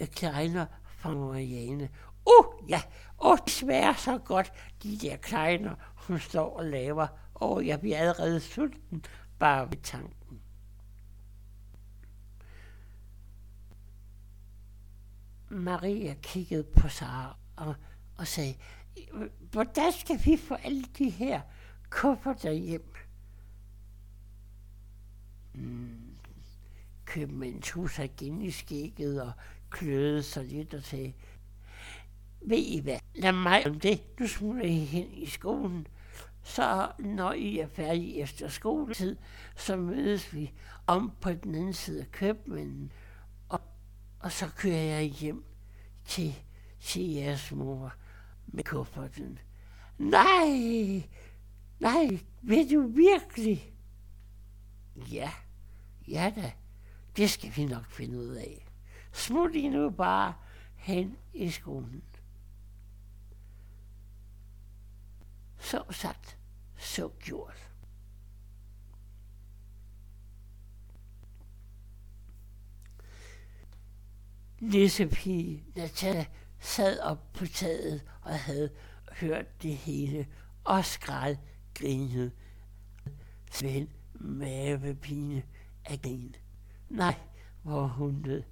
øh, kleiner fra Marianne. Uh, ja, og det smager så godt, de der kleiner, hun står og laver. Og jeg bliver allerede sulten bare ved tanken. Maria kiggede på Sara og, og sagde, hvordan skal vi få alle de her kufferter hjem? Mm. Købmænd tog sig igen i skægget og kløede sig lidt og sagde, ved I hvad, lad mig om det, nu smutter I hen i skolen. Så når I er færdige efter skoletid, så mødes vi om på den anden side af købmanden, og så kører jeg hjem til, til jeres mor med kufferten. Nej, nej, vil du virkelig? Ja, ja da, det skal vi nok finde ud af. Smut I nu bare hen i skolen. Så sagt, så gjort. Nissepige Natalia sad op på taget og havde hørt det hele og skræd grinede. Svend mavepine af grin. Nej, hvor hun ned,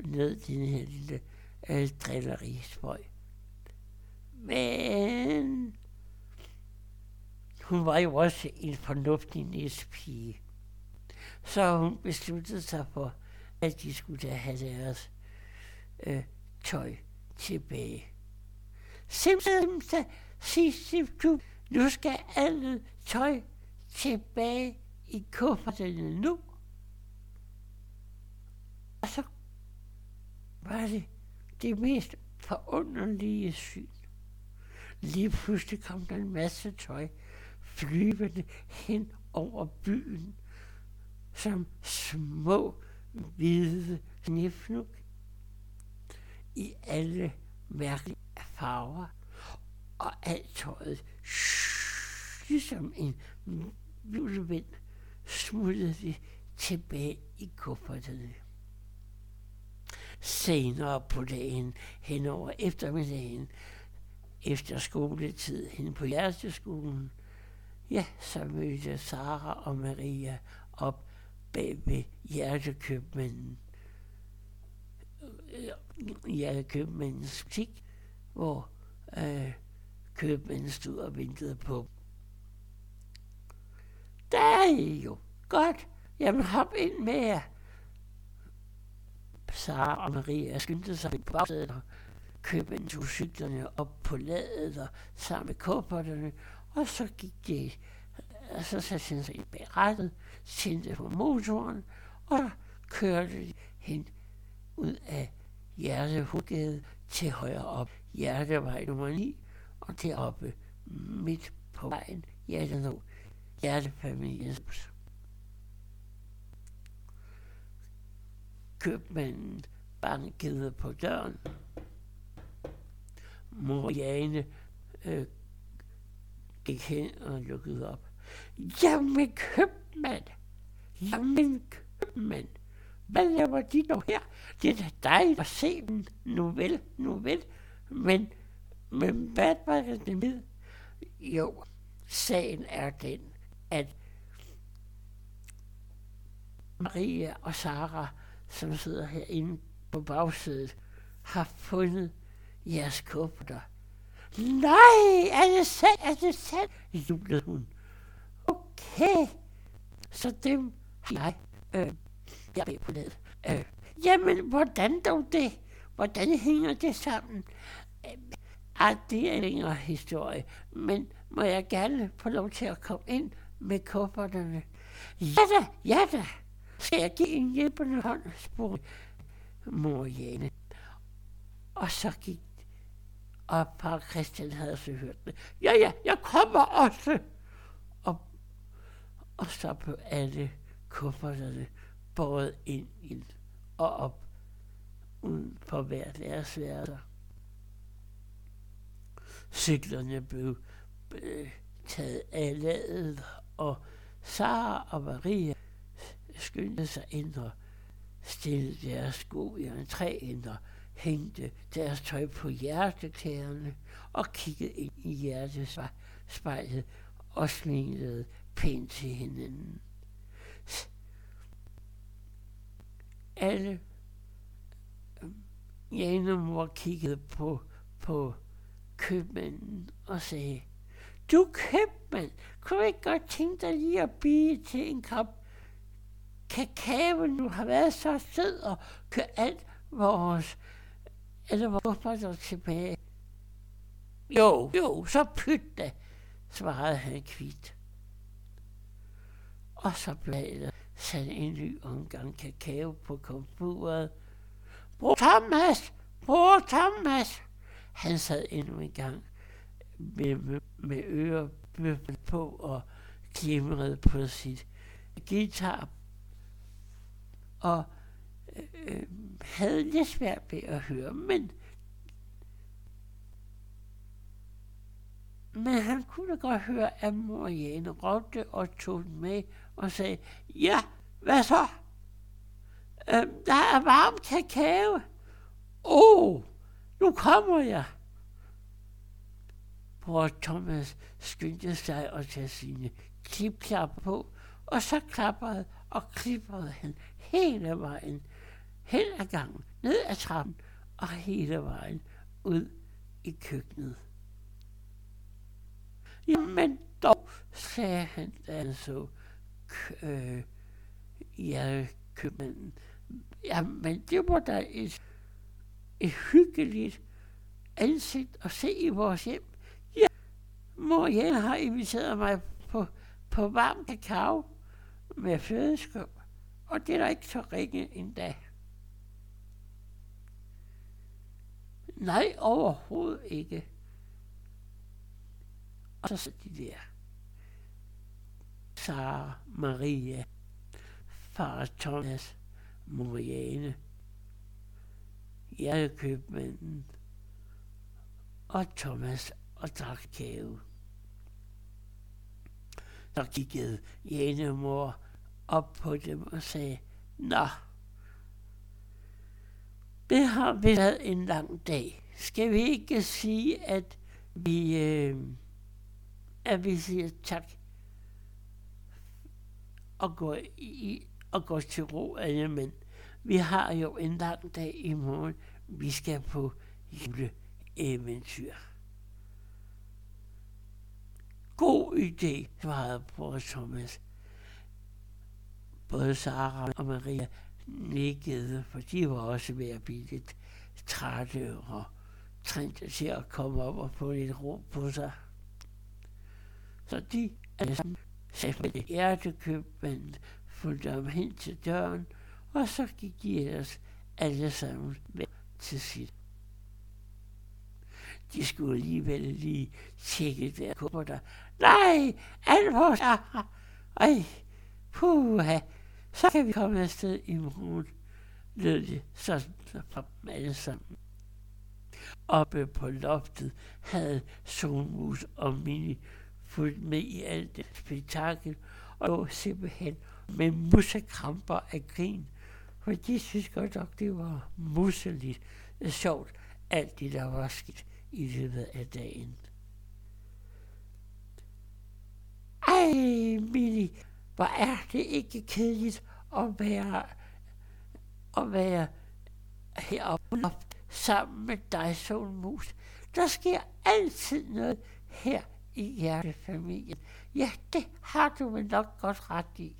ned din her lille øh, drillerispøj. Men hun var jo også en fornuftig næspige. Så hun besluttede sig for, at de skulle da have deres øh, tøj tilbage. Simpelthen, sig du, nu skal alle tøj tilbage i kufferterne nu. Og så var det det mest forunderlige syn. Lige pludselig kom der en masse tøj flyvende hen over byen, som små hvide snifnuk i alle mærkelige farver, og alt tøjet, shh, ligesom en julevind, smuttede det tilbage i kufferterne. Senere på dagen, hen over eftermiddagen, efter skoletid hen på hjerteskolen, ja, så mødte Sara og Maria op bag ved hjertekøbmanden. Øh, øh, hjertekøbmandens butik, hvor øh, købmanden stod og ventede på. Der er I jo. Godt. Jamen hop ind med jer. Sara og Maria skyndte sig på bagsædet og købmanden tog cyklerne op på ladet og sammen med kårpotterne, og så gik de, og så satte han sig i bagrettet, tændte på motoren, og så kørte hen ud af Hjertehugade til højre op, Hjertevej nummer 9, og deroppe midt på vejen, ja, Hjertenå, Hjertefamiliens hus. Købmanden bankede på døren. Mor Jane øh, gik hen og lukkede op. Jamen købmand! Jamen købmand! Hvad laver de dog her? Det er da dejligt at se dem. Nu vel, nu vel. Men, men hvad var det med? Jo, sagen er den, at Maria og Sara, som sidder herinde på bagsædet, har fundet jeres kufferter. Nej, er det sandt? Er det sandt? jublede hun. Okay, så dem jeg, øh, jeg ved på ned. Øh, jamen, hvordan dog det? Hvordan hænger det sammen? Øh, ah, det er en længere historie, men må jeg gerne få lov til at komme ind med kufferterne? Ja da, ja da. Skal jeg give en hjælpende hånd, spurgte mor Jane. Og så gik og par Christian havde så hørt det. Ja, ja, jeg kommer også. Og, så blev alle kufferterne båret ind, ind og op uden for hver deres værelser. Cyklerne blev øh, taget af ladet, og Sara og Maria skyndte sig ind og stillede deres sko i entréen og hængte deres tøj på hjerteklæderne og kiggede ind i hjertespejlet og smilede pænt til hinanden. Alle øh, Janemor kiggede på, på købmanden og sagde, du købmand, kunne du ikke godt tænke dig lige at bide til en kop kakao, nu har været så sød og køre alt vores, eller hvorfor så tilbage? Jo, jo, så pyt da, svarede han kvidt. Og så blev der sat en ny omgang kakao på komfuret. Bror Thomas, bror Thomas, han sad endnu en gang med, med, med ørebøffen på og glimrede på sit guitar. Og øh, øh, havde lidt svært ved at høre, men Men han kunne godt høre, at mor Jane råbte og tog den med og sagde, ja, hvad så? Øh, der er varm kakao. Åh, oh, nu kommer jeg. Bror Thomas skyndte sig at tage sine klipklapper på, og så klappede og klippede han hele vejen hen ad gangen, ned ad trappen og hele vejen ud i køkkenet. Jamen dog, sagde han, da han så øh, ja, købmanden. Jamen, det var da et, et hyggeligt ansigt at se i vores hjem. Ja, mor Jane har inviteret mig på, på varm kakao med flødeskum, og det er da ikke så ringe endda. Nej, overhovedet ikke. Og så sidder de der. Sara, Maria, far Thomas, Moriane, jeg købmanden og Thomas og drak kage. Så kiggede Jane mor op på dem og sagde, Nå, det har vi været en lang dag. Skal vi ikke sige, at vi, øh, at vi siger tak at gå i, og gå til ro alle mænd. Vi har jo en lang dag i morgen. Vi skal på juleeventyr. God idé, svarede bror Thomas. Både Sara og Maria nikkede, for de var også ved at blive lidt trætte og trængte til at komme op og få lidt ro på sig. Så de alle sammen sagde med hjertekøbmanden, fulgte ham hen til døren, og så gik de ellers alle sammen med til sit. De skulle alligevel lige tjekke der kufferter. Nej, alle vores Ej, puha, så kan vi komme afsted i morgen, lød det sådan fra dem alle sammen. Oppe på loftet havde Solmus og Mini fulgt med i alt det spektakel, og lå simpelthen med musekramper af grin, for de synes godt nok, det var musseligt øh, sjovt, alt det, der var skidt i løbet af dagen. Ej, Mini, hvor er det ikke kedeligt at være, at være heroppe sammen med dig, Solmus. Der sker altid noget her i hjertefamilien. Ja, det har du vel nok godt ret i.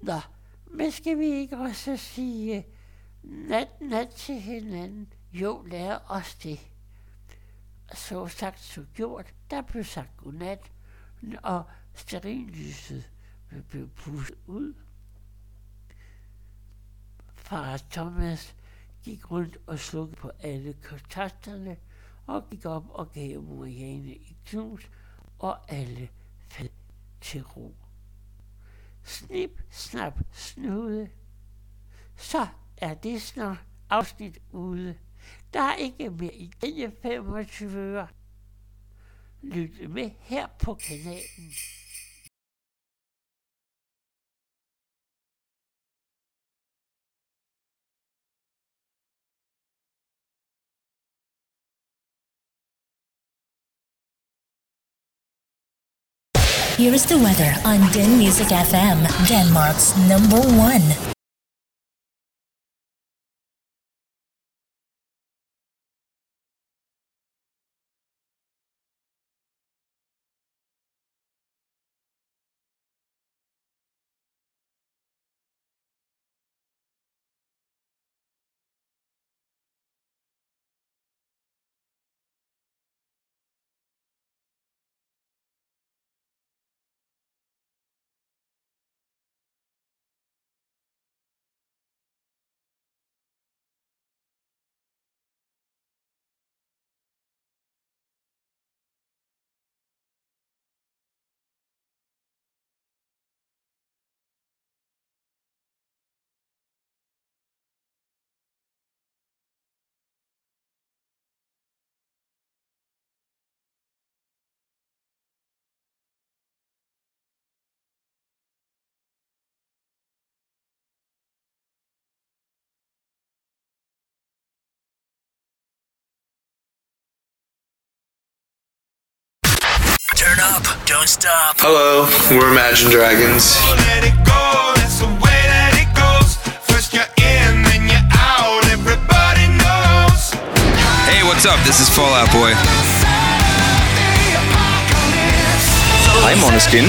Nå, men skal vi ikke også sige nat, nat til hinanden? Jo, lær os det. Så sagt, så gjort. Der blev sagt godnat, og sterinlyset blev pustet ud. Far Thomas gik rundt og slukkede på alle kontakterne og gik op og gav Marianne et knus, og alle faldt til ro. Snip, snap, snude. Så er det snart afsnit ude. Der er ikke mere i denne 25 år. Lyt med her på kanalen. Here is the weather on Din Music FM, Denmark's number one. Up, don't stop. Hello, we're Imagine Dragons. Let it go, that's the way that it goes. First you're in, then you're out. Everybody knows. Hey, what's up? This is Fallout Boy. Hi, Monoskin.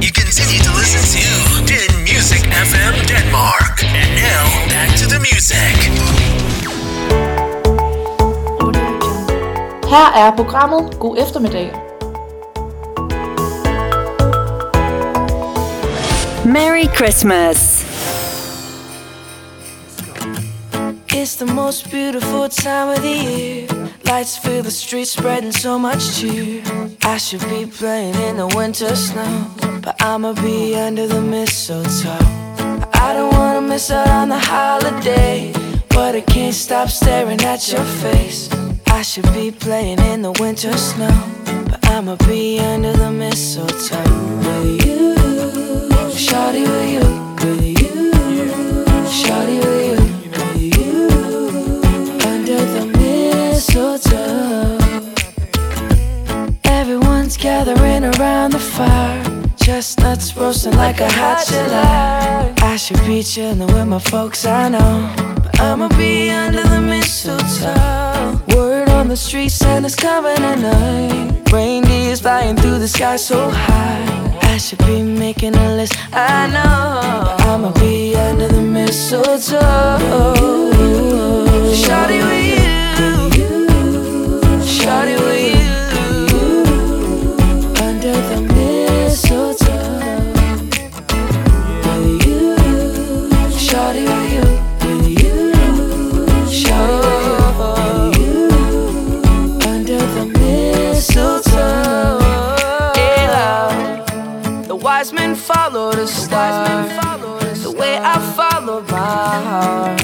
You continue to listen to Den Music FM Denmark. And now, back to the music. Her er programmet God eftermiddag. Merry Christmas. It's the most beautiful time of the year. Lights fill the streets, spreading so much cheer. I should be playing in the winter snow, but I'ma be under the mistletoe. I don't wanna miss out on the holiday, but I can't stop staring at your face. I should be playing in the winter snow, but I'ma be under the mistletoe with you, shawty with you, with you, shawty with you, with you, under the mistletoe. Everyone's gathering around the fire. Chestnuts roasting like a hot July. I should be chilling with my folks, I know. I'ma be under the mistletoe. Word on the street, Santa's coming at tonight. Reindeer's flying through the sky so high. I should be making a list, I know. I'ma be under the mistletoe. Shawty with you. Shawty with you. Follow the star. The way I followed my heart.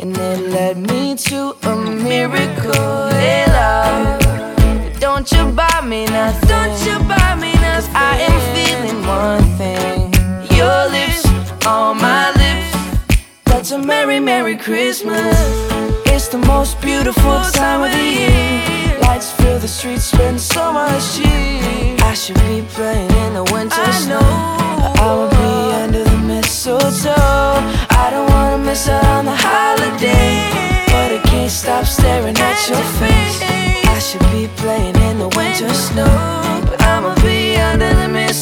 And it led me to a miracle. Hey, love. Don't you buy me nothing. Don't you buy me nothing. I am feeling one thing. Your lips on my lips. That's a merry, merry Christmas. It's the most beautiful time of the year. Lights fill the streets, spend so much cheer. I should be playing in the winter I snow. But I will be under the mistletoe. I don't wanna miss out on the holiday. But I can't stop staring at your face. I should be playing in the winter snow. But I'ma be under the number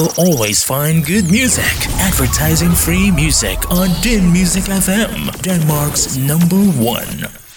will always find good music. Advertising free music on Din Music FM, Denmark's number one.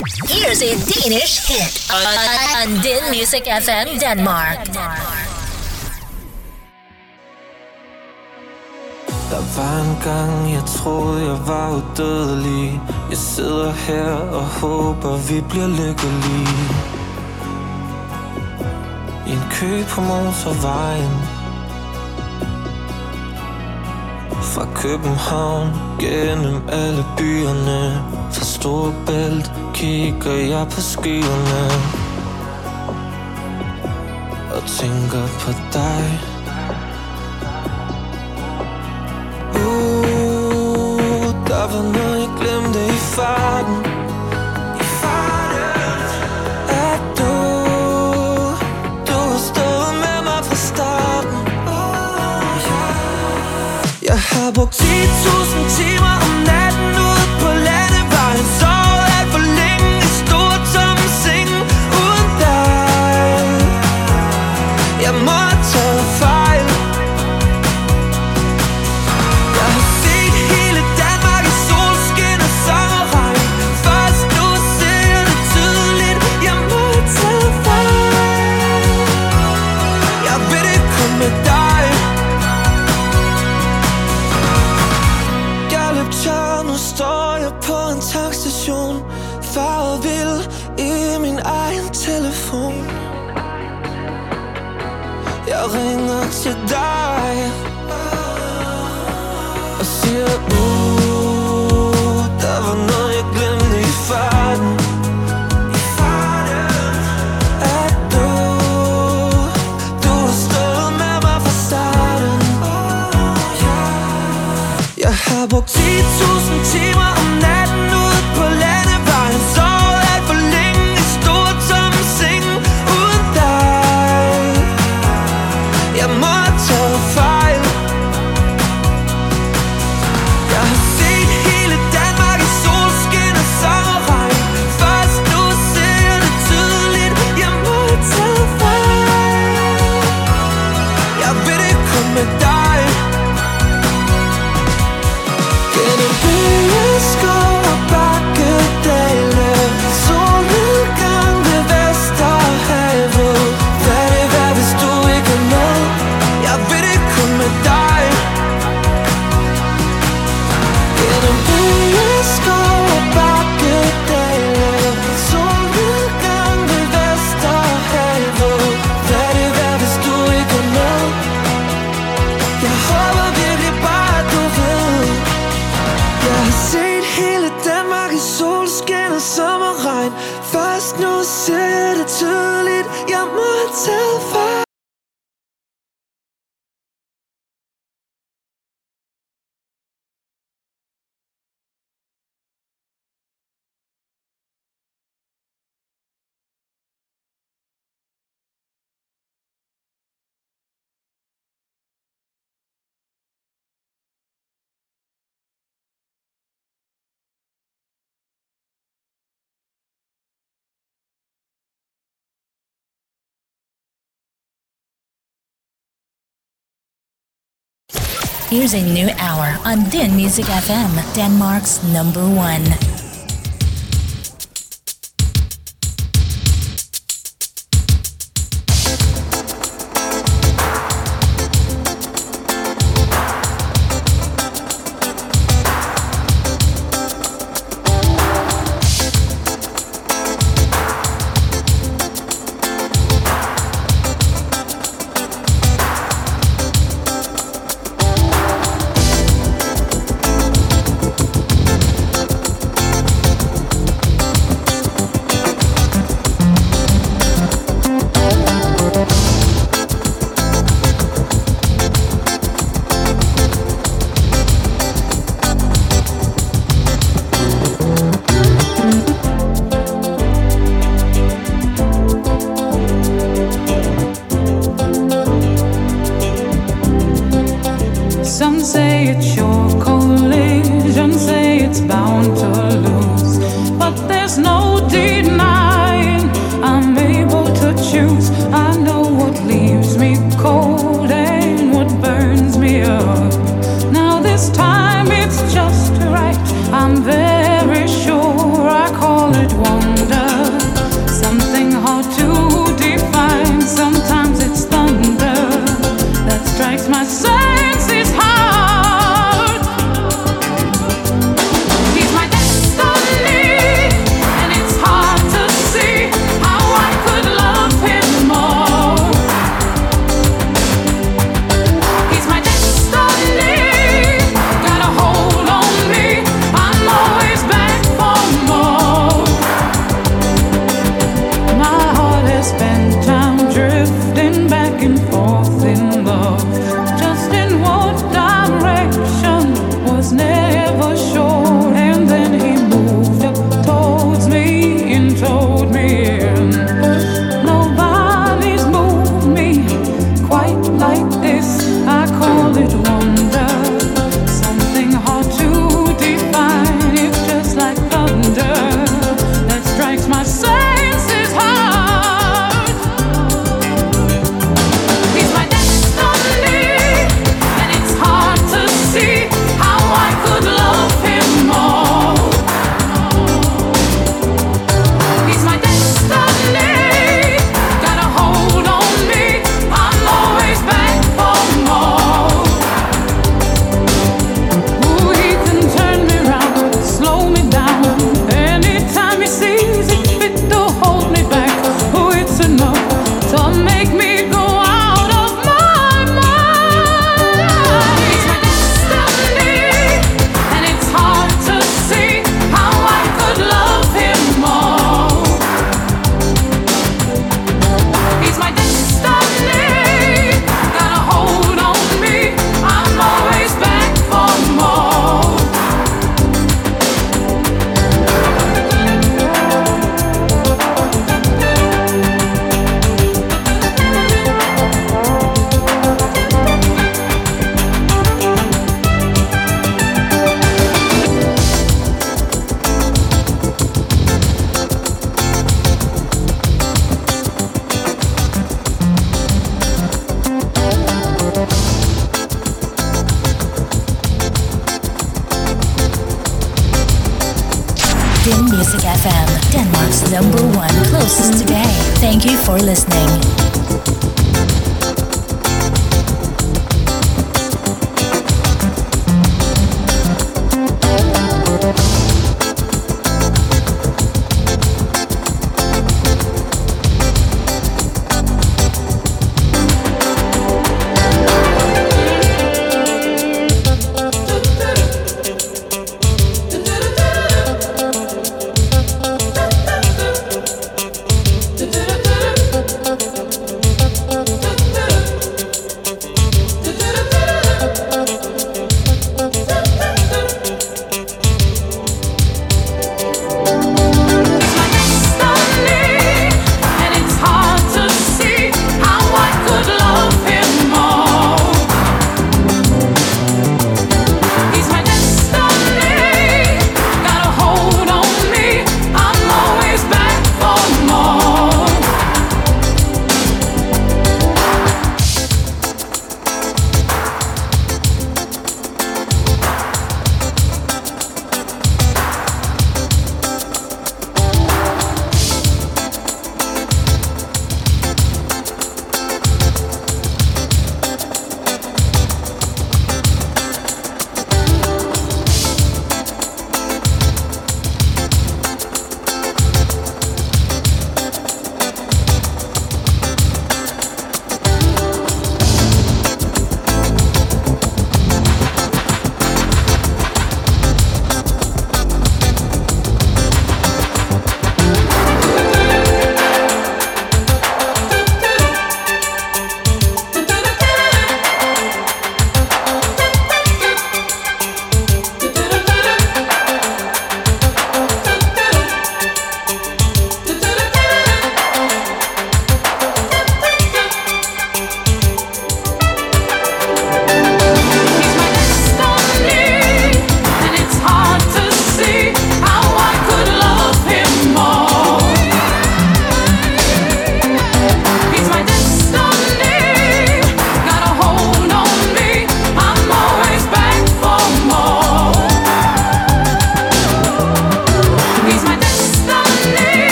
Here's a Danish hit on, on Din Music FM Denmark. Der var en gang, jeg troede, jeg var udødelig. Jeg sidder her og håber, vi bliver lykkelige. I en kø på motorvejen. Fra København gennem alle byerne fra Storbælt Kigger jeg på skyerne Og tænker på dig. Uh, der var noget jeg glemte i farten. Oh, jeg har brugt 10.000 timer Here's a new hour on Din Music FM, Denmark's number one.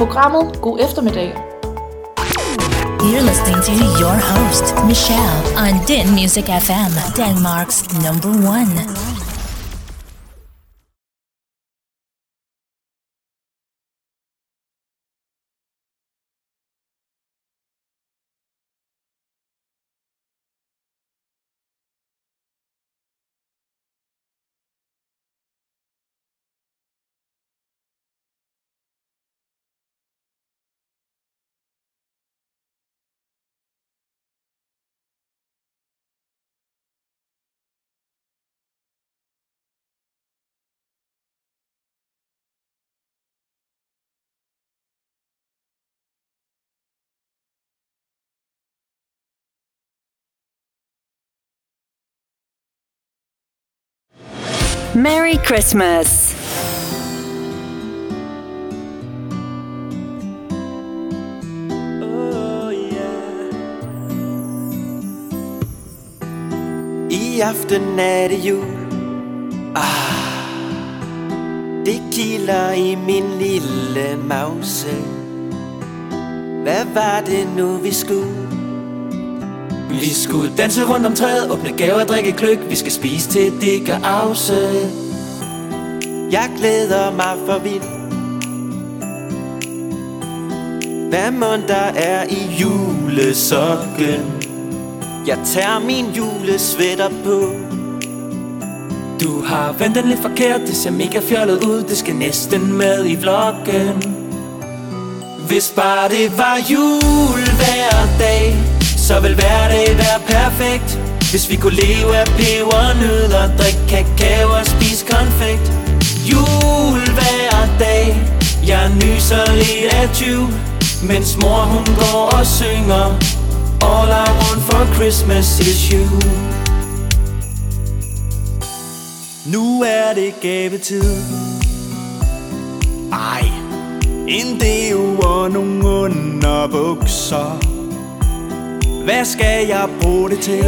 Programmet God eftermiddag. You're listening to your host, Michelle, on Din Music FM, Denmark's number one. Merry Christmas. Oh, I aften er det jul ah, Det kilder i min lille mause Hvad var det nu vi skulle? Vi skulle danse rundt om træet, åbne gaver, drikke kløk Vi skal spise til det gør afse. Jeg glæder mig for vildt Hvad mund der er i julesokken. Jeg tager min julesvætter på. Du har vendt den lidt forkert, det ser mega fjollet ud. Det skal næsten med i vloggen. Hvis bare det var jul hver dag. Så vil hver være perfekt. Hvis vi kunne leve af pebernødder Drikke kakao og spise konfekt. Jul hver dag. Jeg nyser lidt af 20 Mens mor hun går og synger. All I want for Christmas is you. Nu er det gavetid. Ej En deo og nogle underbukser. Hvad skal jeg bruge det til?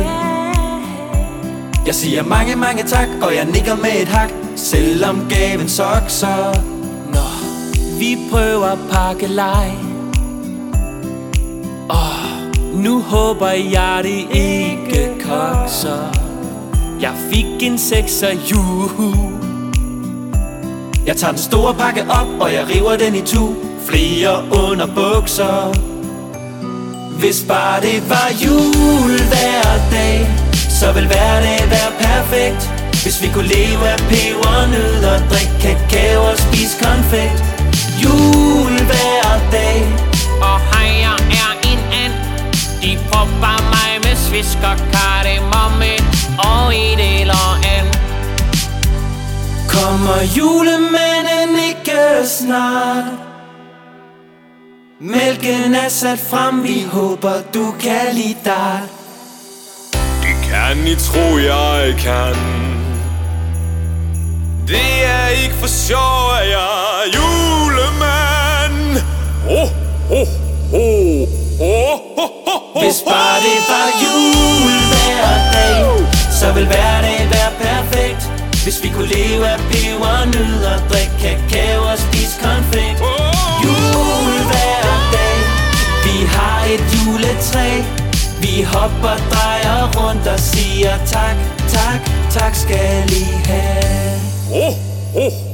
Jeg siger mange, mange tak Og jeg nikker med et hak. Selvom gaven sokser. Nå, vi prøver at pakke leg. Åh, nu håber jeg det ikke kokser. Jeg fik en sekser, juhu. Jeg tager den store pakke op, og jeg river den i tu Flere under bukser. Hvis bare det var jul hver dag Så vil hver dag være perfekt. Hvis vi kunne leve af pebernødder Drikke kakao og spise konfekt. Jul hver dag. Og hej, jeg er en and. De propper mig med svisk og kardemomme Og i del og and Kommer julemanden ikke snart? Mælken er sat frem, vi håber du kan lide dig. Det kan I tro, jeg kan. Det er ikke for sjov, at jeg er julemand. Oh, oh, oh, oh, oh, oh, Hvis bare det var jul hver dag Så vil hver dag være perfekt. Hvis vi kunne leve af pebernødder Drikke kakao og spise konfekt et juletræ Vi hopper, drejer rundt og siger tak, tak, tak skal I have oh, oh.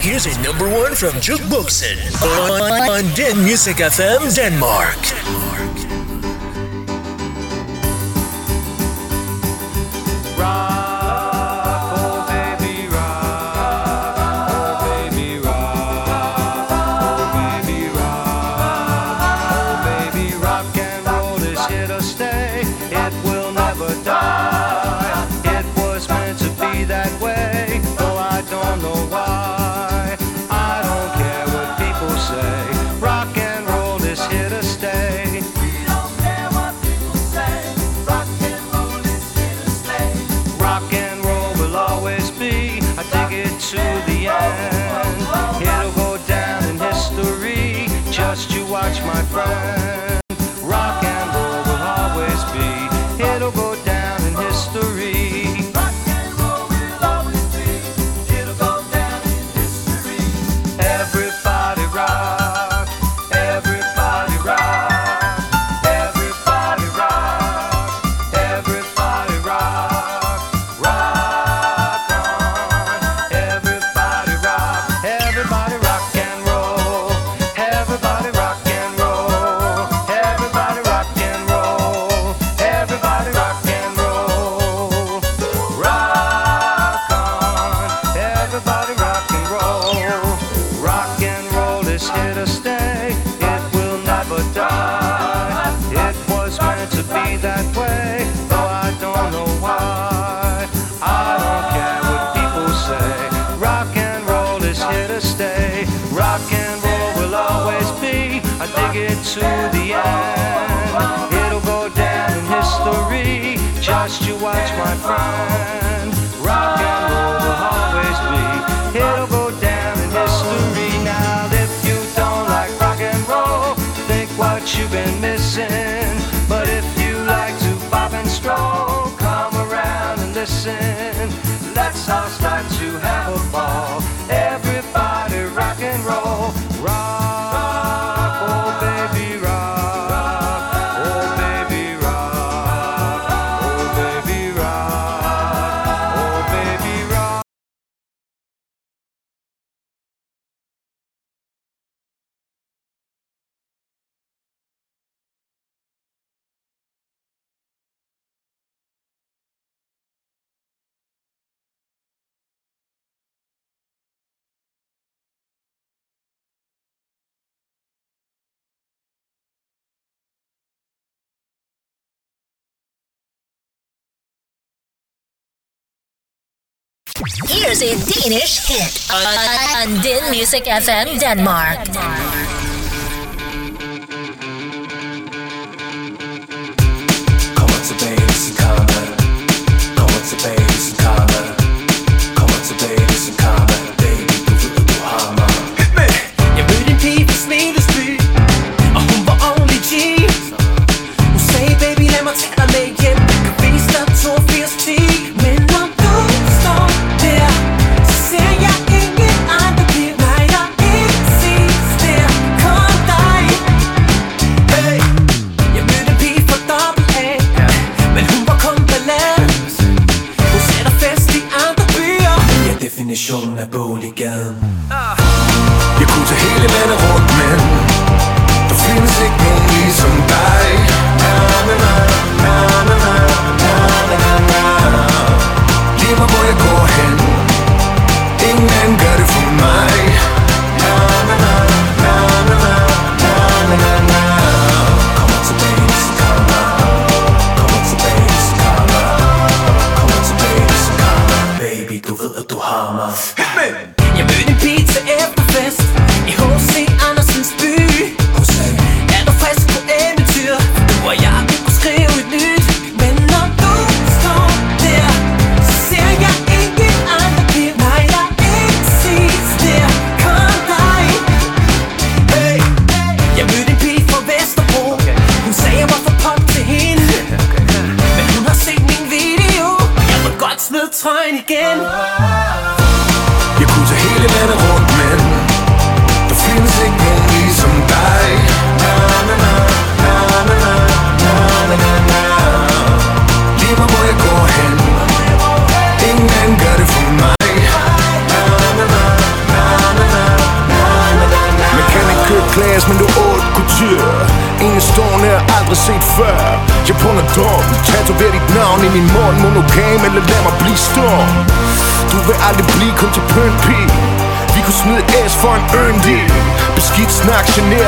Here's a number one from Jukeboxen on, on Den Music FM Denmark. Denmark. my friend. my friend. Rock and roll will always be. It'll go down in history. Now, if you don't like rock and roll, think what you've been missing. But if you like to bob and stroll, come around and listen. Let's all start. Here's a Danish hit on Din Music FM Denmark. Denmark.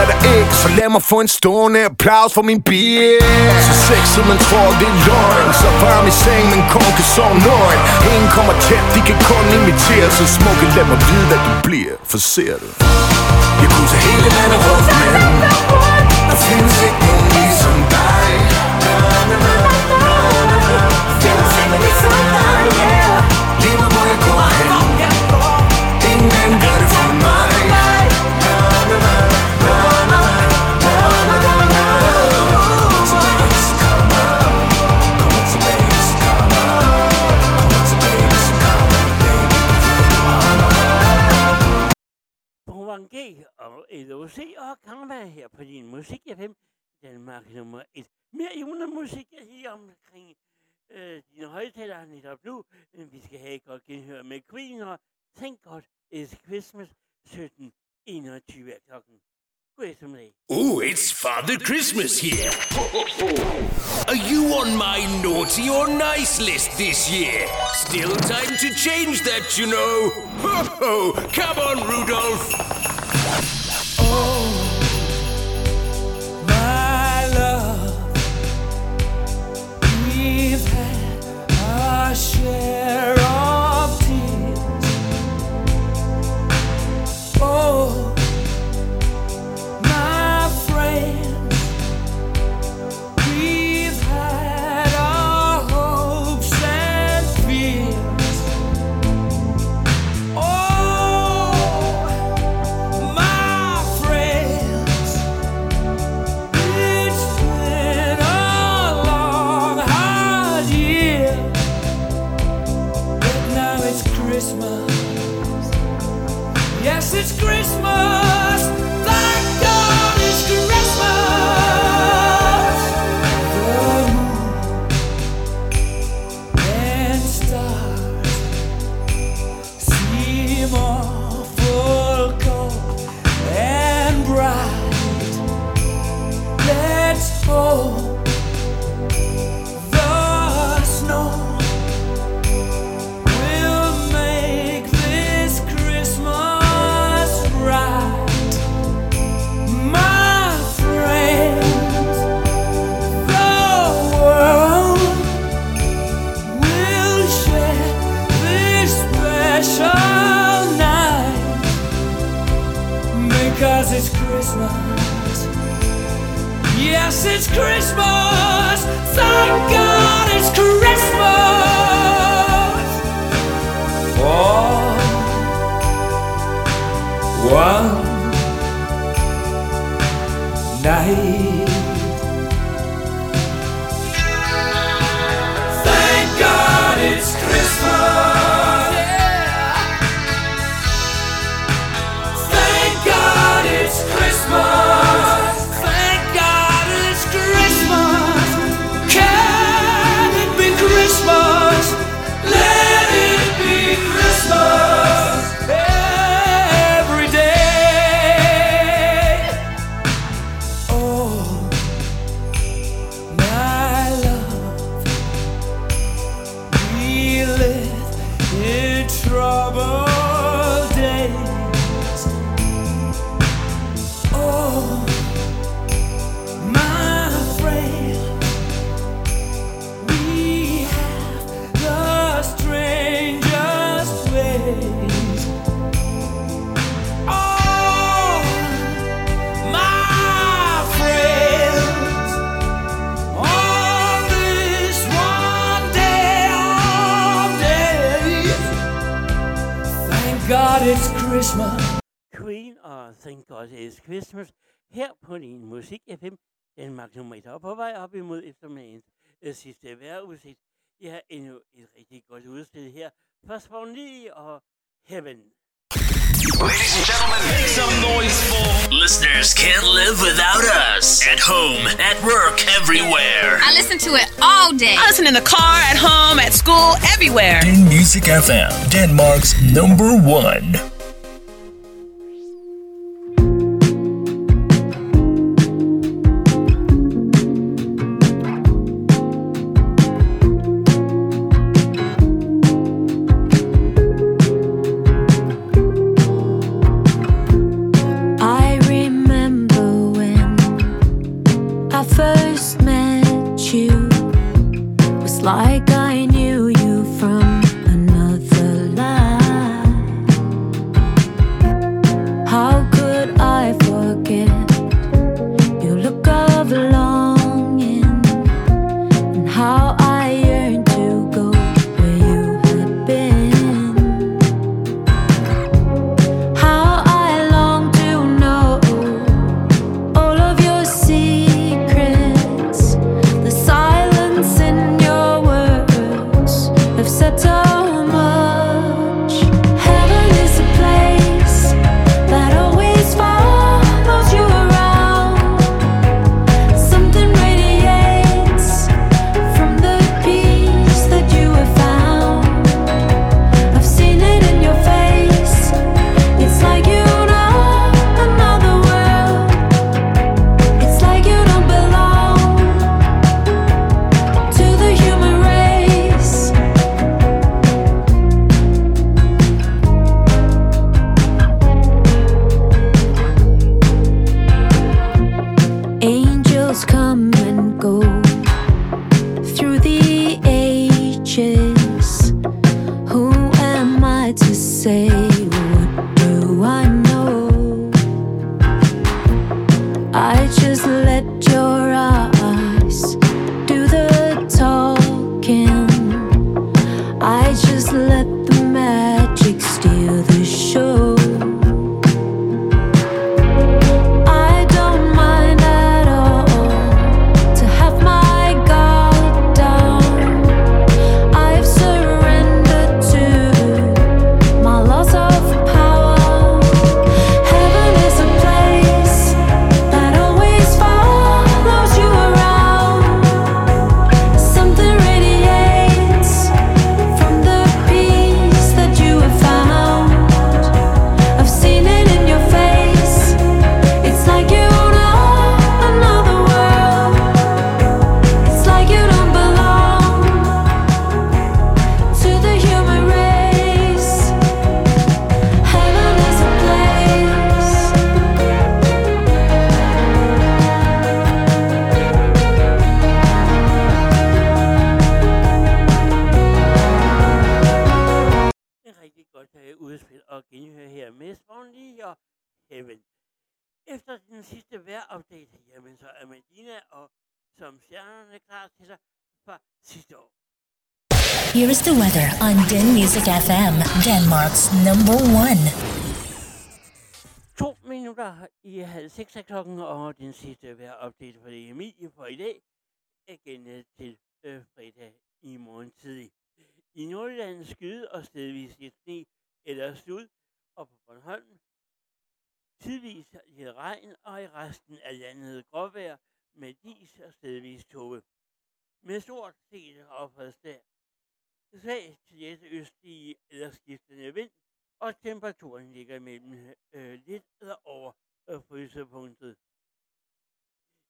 Snak generer ikke Så lad mig få en stående applaus for min bitch Så sexet man tror det er løgn. Så varm i seng men kun kan sove nøgen. Ingen kommer tæt, de kan kun imitere. Så smukke lad mig vide hvad du bliver For ser du? Jeg kunne tage hele landet rundt men Der findes ikke nogen ligesom Kamma her på din musik FM, Danmark nummer 1. Mere julemusik er lige omkring øh, dine højtalere netop nu. Vi skal have et godt genhør med Queen og Thank God It's Christmas 17.21 er klokken. God eftermiddag. Ooh, it's Father Christmas here. Are you on my naughty or nice list this year? Still time to change that, you know. Ho ho! Come on, Rudolph share all Yes, it's Christmas. Thank God it's Christmas. For one night. Og Thank God It's Christmas her på din musik FM. Danmark nummer 1 og på vej op imod eftermiddagens øh, sidste vejrudsigt. Jeg har endnu et rigtig godt udstillet her. Først for lige og Heaven. Ladies and gentlemen, make some noise for listeners can't live without us. At home, at work, everywhere. I listen to it all day. I listen in the car, at home, at school, everywhere. Den Music FM, Denmark's number one. Words have number one. To minutter i halv seks af klokken, og den sidste vejrupdate for det for i dag er gennet øh, til øh, fredag i morgen tidlig. I Nordjylland skyde og stedvis lidt sne eller slud, og på Bornholm tidvis lidt regn, og i resten af landet gråvejr med dis og stedvis tåge. Med stort set opholdsdag. Svag til det østlige eller skiftende vind, og temperaturen ligger mellem øh, lidt eller over øh, frysepunktet.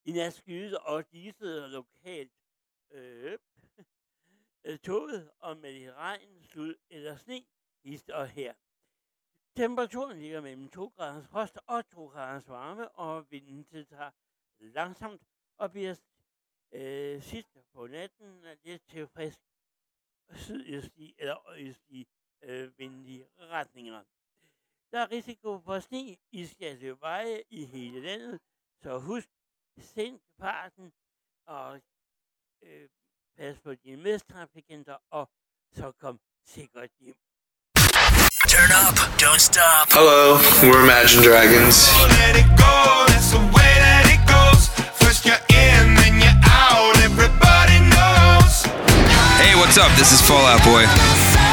I nat skydes og diset lokalt øh, øh toget og med regn, slud eller sne, hist og her. Temperaturen ligger mellem 2 graders frost og 2 graders varme, og vinden tiltager langsomt og bliver øh, sidst på natten øh, lidt til frisk sydøstlig eller østlige øh, venlige retninger. Der er risiko for sne i skatte veje i hele landet, så husk, sænk farten og øh, pas på dine medtrafikanter, og så kom sikkert hjem. Turn up, don't stop. Hello, we're Imagine Dragons. Let it go, that's the way that it goes. First you're in, then you're out. Everybody knows. Hey, what's up? This is Fallout Boy.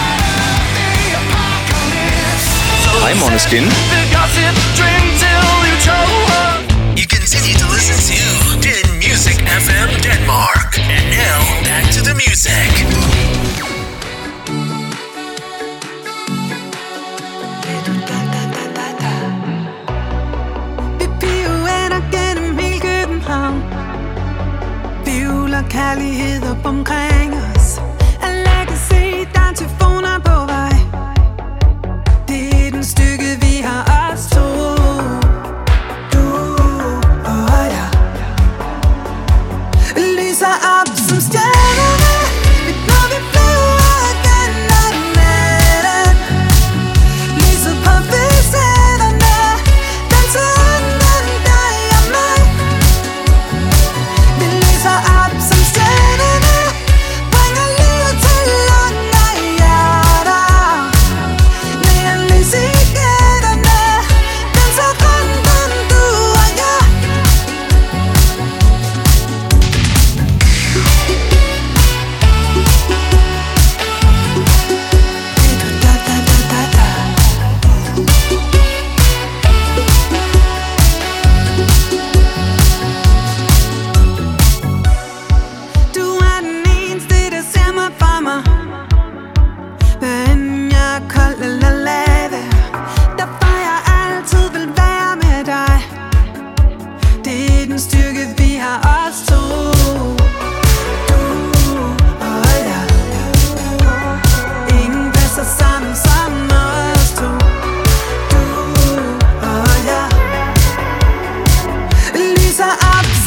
Hi, Monoskin. You continue to listen to Den Music FM Denmark. And now, back to the music. Vi piruetter gennem hele København Vivler kærlighed op omkring os Alle kan se, der er tyfoner på vej Det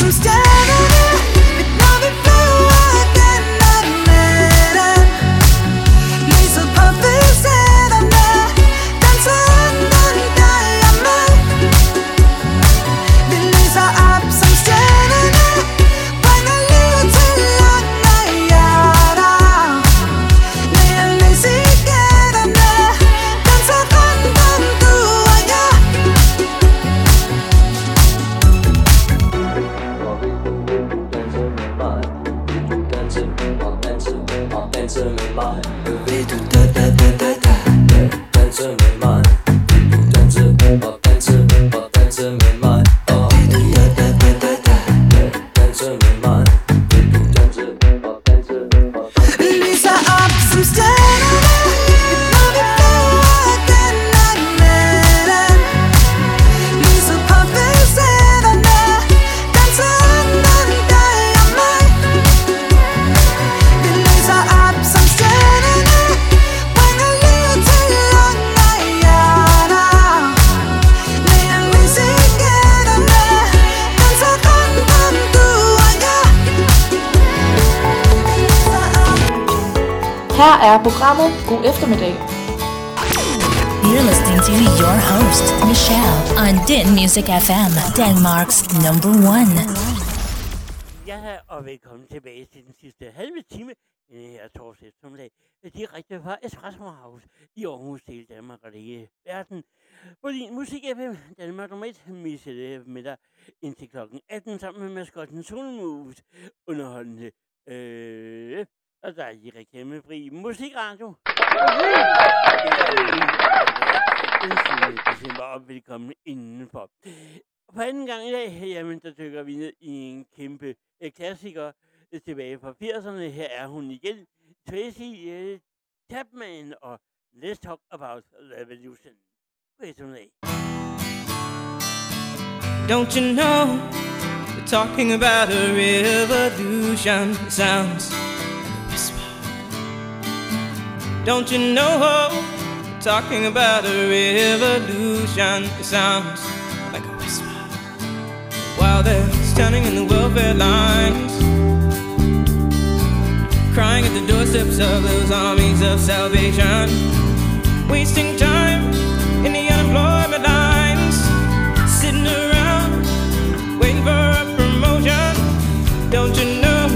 some stuff. Music FM, Denmark's number one. Ja, og velkommen tilbage til den sidste halve time i den her torsdag eftermiddag. Øh, direkte fra Espresso House i Aarhus til Danmark og det hele verden. På din musik FM, Danmark nummer 1, misser det med dig indtil klokken 18 sammen med maskotten Solmus. Underholdende. Øh, og der er i reklamefri musikradio. Den 7. december, og velkommen indenfor. For anden gang i dag, jamen, der dykker vi ned i en kæmpe øh, klassiker tilbage fra 80'erne. Her er hun igen, Tracy uh, Chapman, og Let's Talk About Revolution. God. Don't you know we're talking about a revolution? It sounds. Don't you know talking about a revolution? It sounds like a whisper. While they're standing in the welfare lines, crying at the doorsteps of those armies of salvation, wasting time in the unemployment lines, sitting around waiting for a promotion. Don't you know?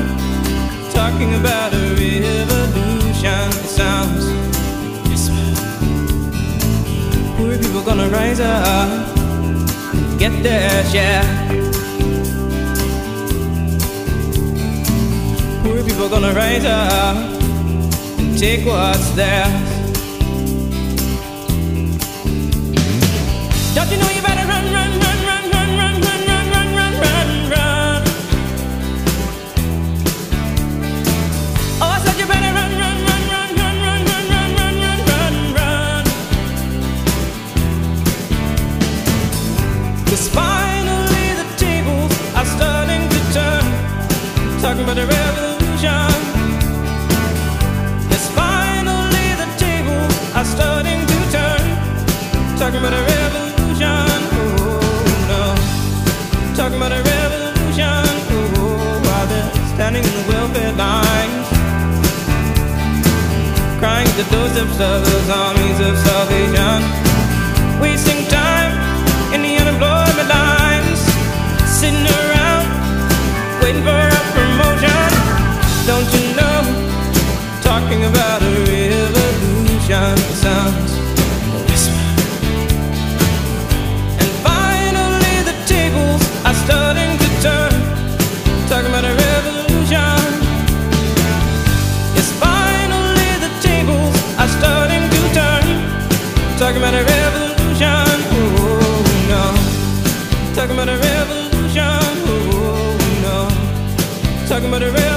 Talking about gonna rise up, and get their share. Poor people gonna rise up and take what's theirs. Don't you know you Talking about a revolution. Yes, finally the tables are starting to turn. Talking about a revolution. Oh no. Talking about a revolution. Oh, while they're standing in the welfare lines. Crying at the doorsteps of those armies of salvation. Wasting time in the unemployment lines. Sitting around waiting for a. Don't you know? Talking about a revolution sounds a whisper. And finally the tables are starting to turn. Talking about a revolution. Yes, finally the tables are starting to turn. Talking about a revolution. Oh no. Talking about a revolution. Oh no. Talking about a revolution.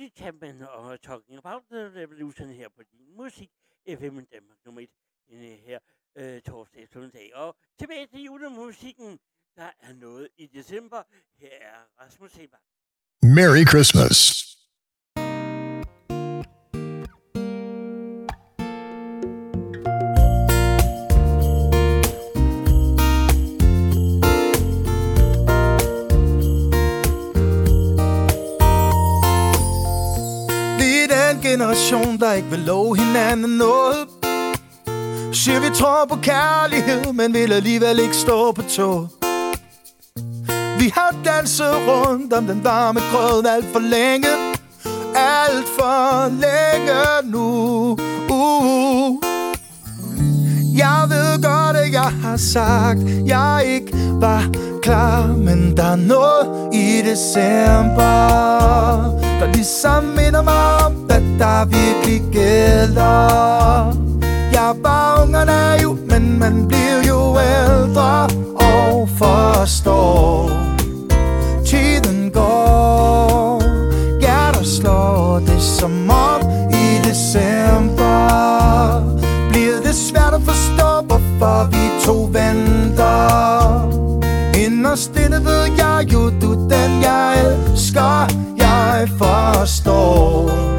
Tracy Chapman og Talking About the Revolution her på din musik, FM Danmark nummer 1, denne her øh, torsdag søndag. Og tilbage til julemusikken, der er noget i december. Her er Rasmus Sebak. Merry Christmas. Generation, der ikke vil love hinanden noget. Siger vi tror på kærlighed, men vil alligevel ikke stå på tå. Vi har danset rundt om den varme grød alt for længe. Alt for længe nu. Uh. Jeg ved godt, at jeg har sagt, jeg ikke var klar Men der er noget i december Der ligesom minder mig om, der virkelig gælder Jeg var ung og naiv, men man bliver jo ældre Og forstår Tiden går. Hjerter slår det som om i december. Bliver det svært at forstå, hvorfor vi to venter? Inderst inde ved jeg jo, du den jeg elsker. Jeg forstår.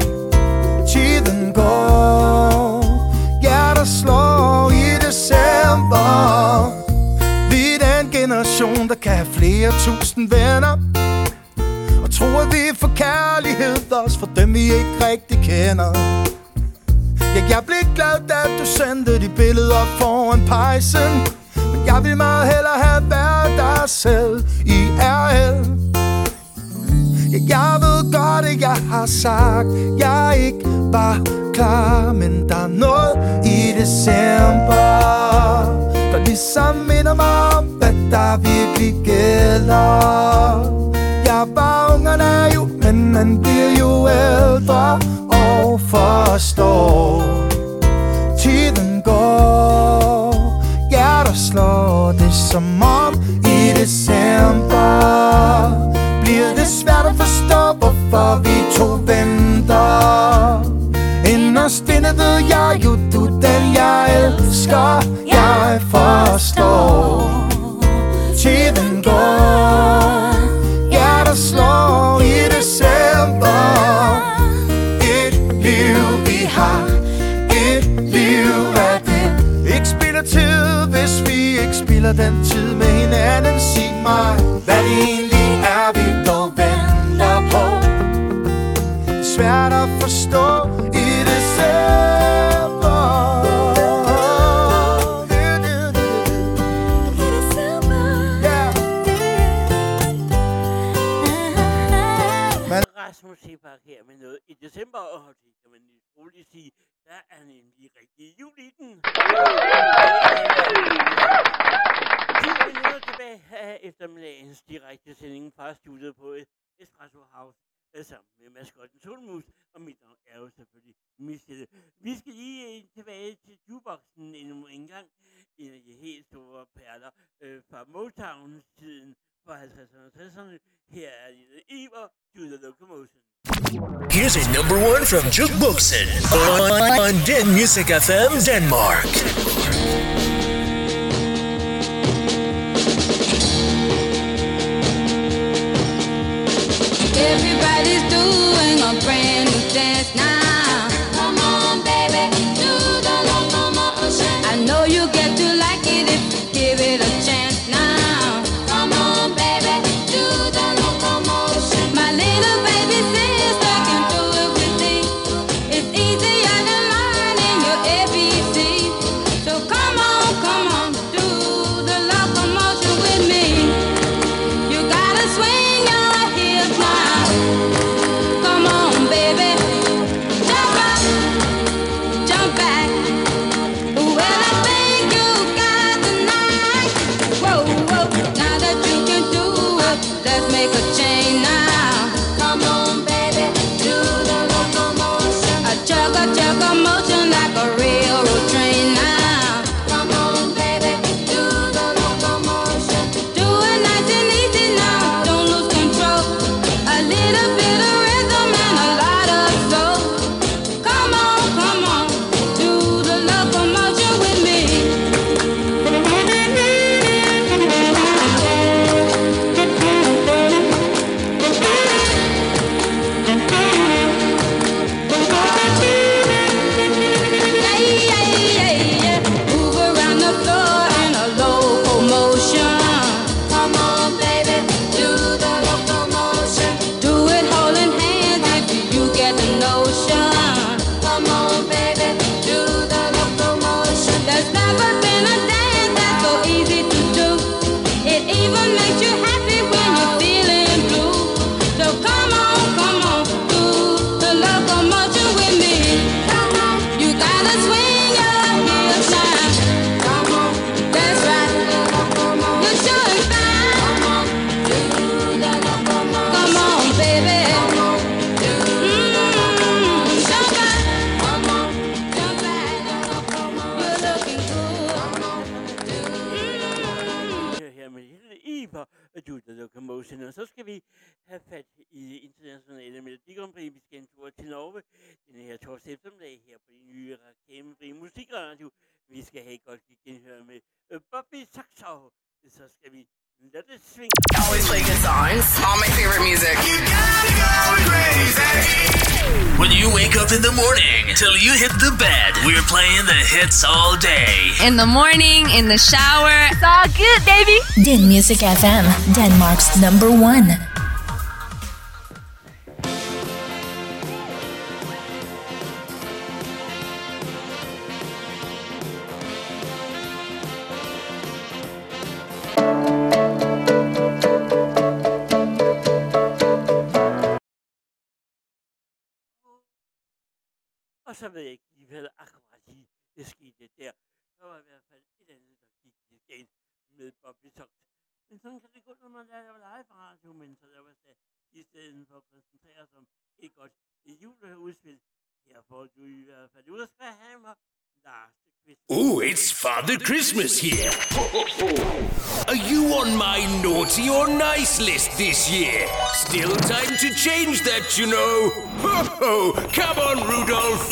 Tiden går Hjerter slår i december. Vi er den generation, der kan have flere tusind venner. Og tror, at vi får kærlighed også for dem, vi ikke rigtig kender. Ja, jeg blev glad, da du sendte de billeder foran pejsen. Men jeg vil meget hellere have været dig selv i RL Ja, jeg ved godt, at jeg har sagt Jeg ikke var klar Men der er noget i december Der ligesom minder mig om, hvad der virkelig gælder. Jeg var ung og naiv Men man bliver jo ældre Og forstår. Tiden går Hjerter slår det som om i december det svært at forstå, hvorfor vi to venter. Inderst inde ved jeg jo, du den jeg elsker. Jeg forstår Tiden går. Hjertet slår i december. Et liv vi har Et liv er det. Ikke spiller tid, hvis vi ikke spiller den tid med hinanden. Sig mig, hvad det egentlig er, vi svært at forstå i december. Rasmus Sebak her med noget i december, og det kan man lige roligt sige, der er nemlig rigtig jul i den. 10 minutter tilbage af eftermiddagens direkte sending fra studiet på Espresso House sammen med maskotten Solmus, og mit navn er jo selvfølgelig Michelle. Vi skal lige øh, tilbage til jukeboxen endnu en gang. En af de helt store perler øh, fra Motown-tiden fra 50'erne og 60'erne. Her er lille Iver, Do the Locomotion. Here's a number one from Jukeboxen on, on Den Music FM Denmark. Know you get to like it if you give it a chance now. Producers og Commotion. Og så skal vi have fat i internationale Melodi Vi skal en tur til Norge den her torsdag eftermiddag her på den nye reklamefri musikradio. Vi skal have et godt genhør med øh, Bobby Saxov. Så skal vi Always play good songs. All my favorite music. You gotta go crazy. When you wake up in the morning till you hit the bed, we're playing the hits all day. In the morning, in the shower. It's all good, baby. Din Music FM, Denmark's number one. så ved jeg ikke lige, hvad akkurat lige det skete der. Der var i hvert fald et andet, der gik lidt galt med Bobby Togt. Men sådan kan det gå, når man laver live radio, men så laver det i stedet for at koncentrere sig om et godt juleudspil. Her får du i hvert fald ud og skal Oh, it's Father Christmas here. Are you on my naughty or nice list this year? Still time to change that, you know. Ho ho! Come on, Rudolph!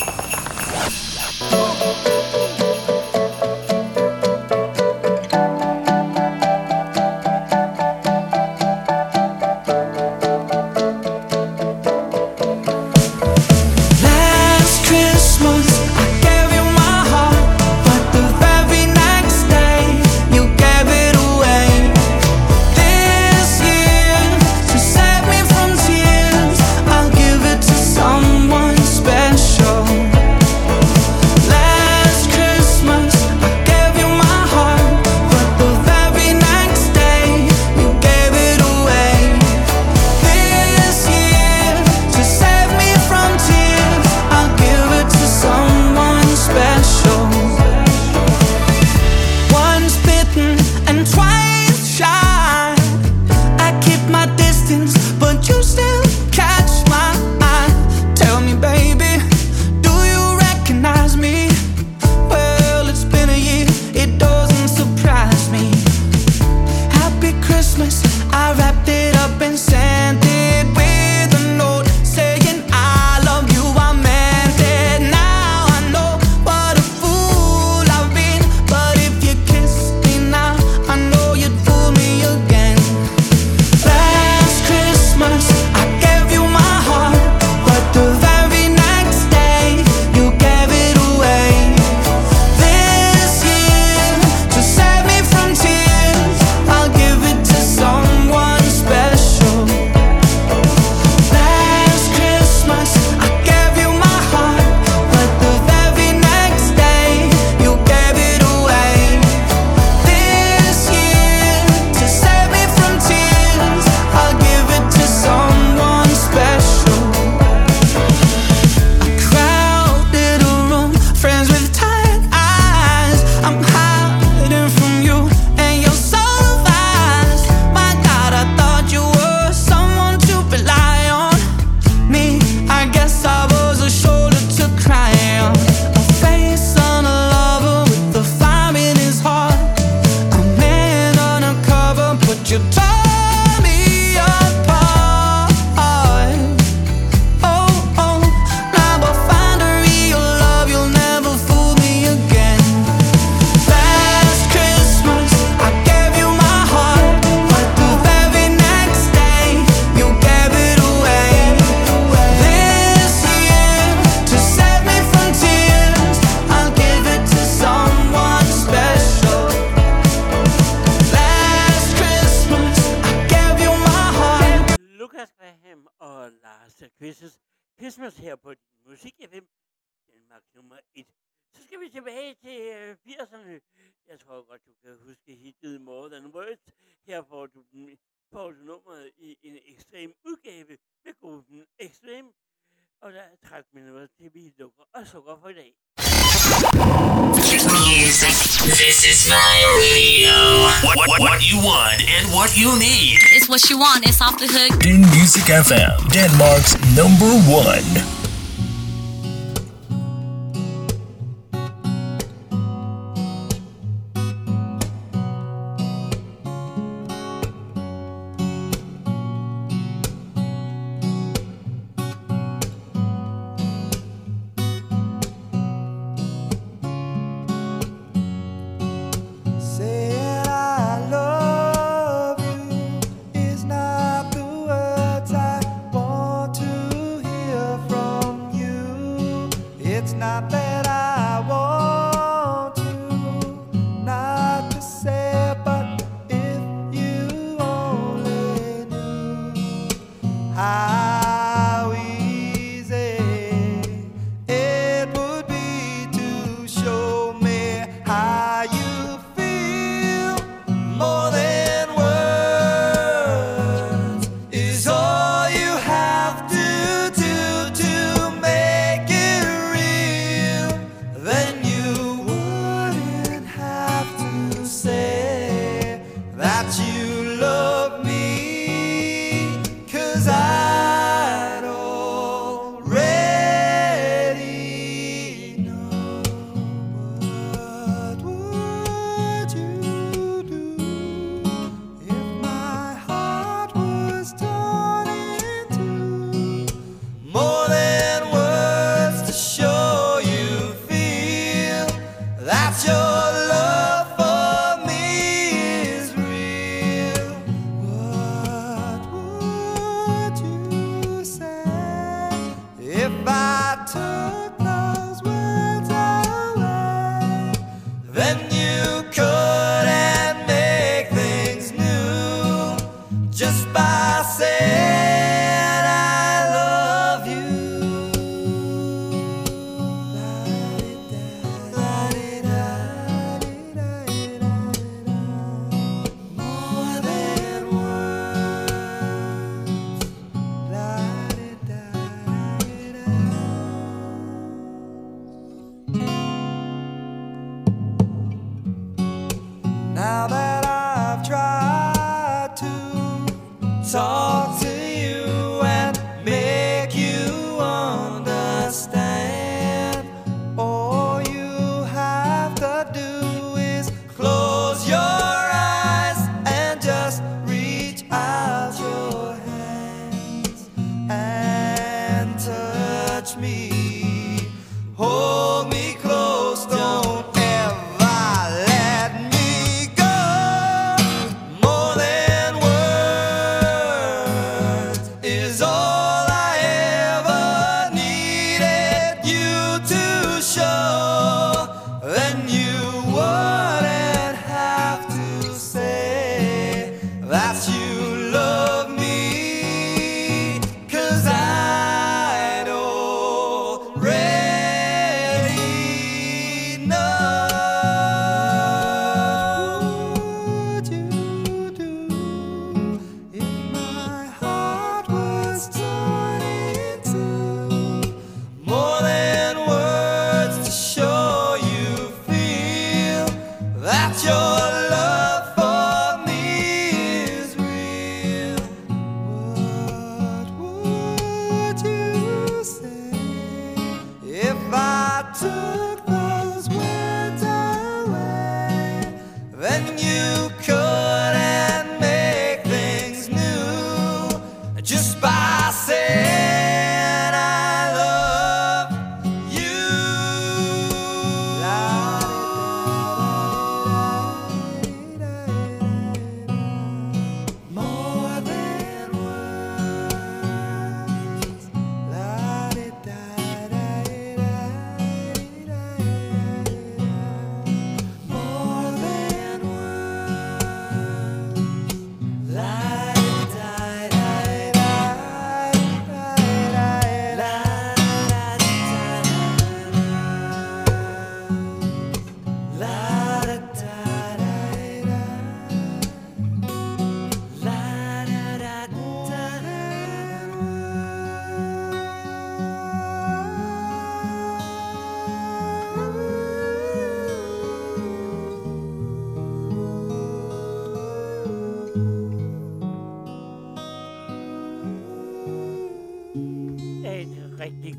Dun Music FM, Denmark.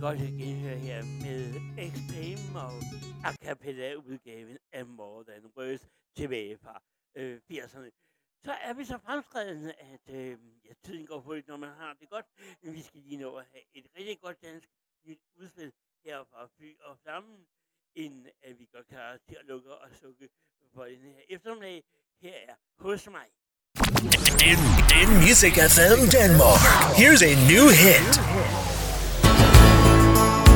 Godt genhør her med Extreme og a cappella udgaven af Modern Than Words tilbage fra øh, 80'erne. Så er vi så fremskredende, at øh, ja, tiden går hurtigt, når man har det godt. Men vi skal lige nå at have et rigtig godt dansk nyt udspil her fra Fy og Flammen, inden at vi går klar til at lukke og sukke for den her eftermiddag. Her er Hos mig. In, in Music FM Denmark, here's a new hit. Jeg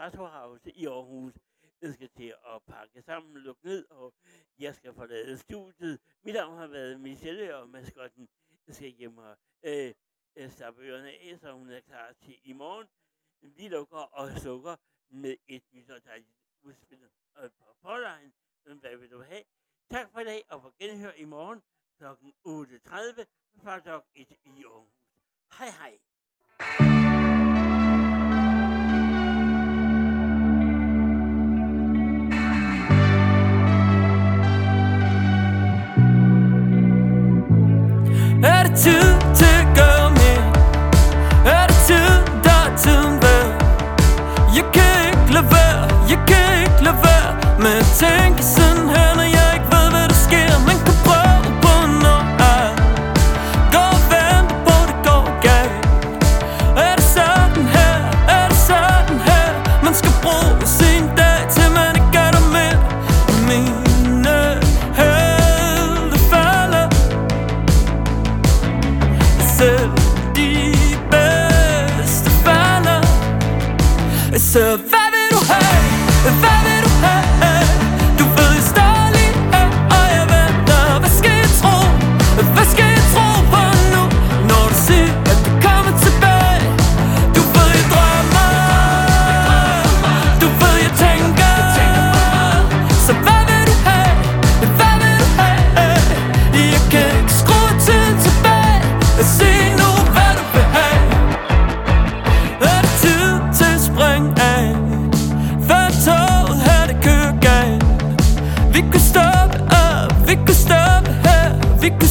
Traktorhouse i Aarhus. Jeg skal til at pakke sammen, lukke ned, og jeg skal forlade studiet. Mit navn har været Michelle, og maskotten jeg skal hjem og øh, øh slappe ørerne af, så hun er klar til i morgen. Vi lukker og sukker med et nyt og dejligt udspil og på forlejen. Hvad vil du have? Tak for i dag, og på genhør i morgen kl. 8.30 fra Dog 1 i Aarhus. Hej hej! Er det tid til at gøre mere? Er det tid, der er tiden værd? Jeg kan ikke lade være, jeg kan ikke lade være Med at tænke sådan her, når jeg survive. Fick mich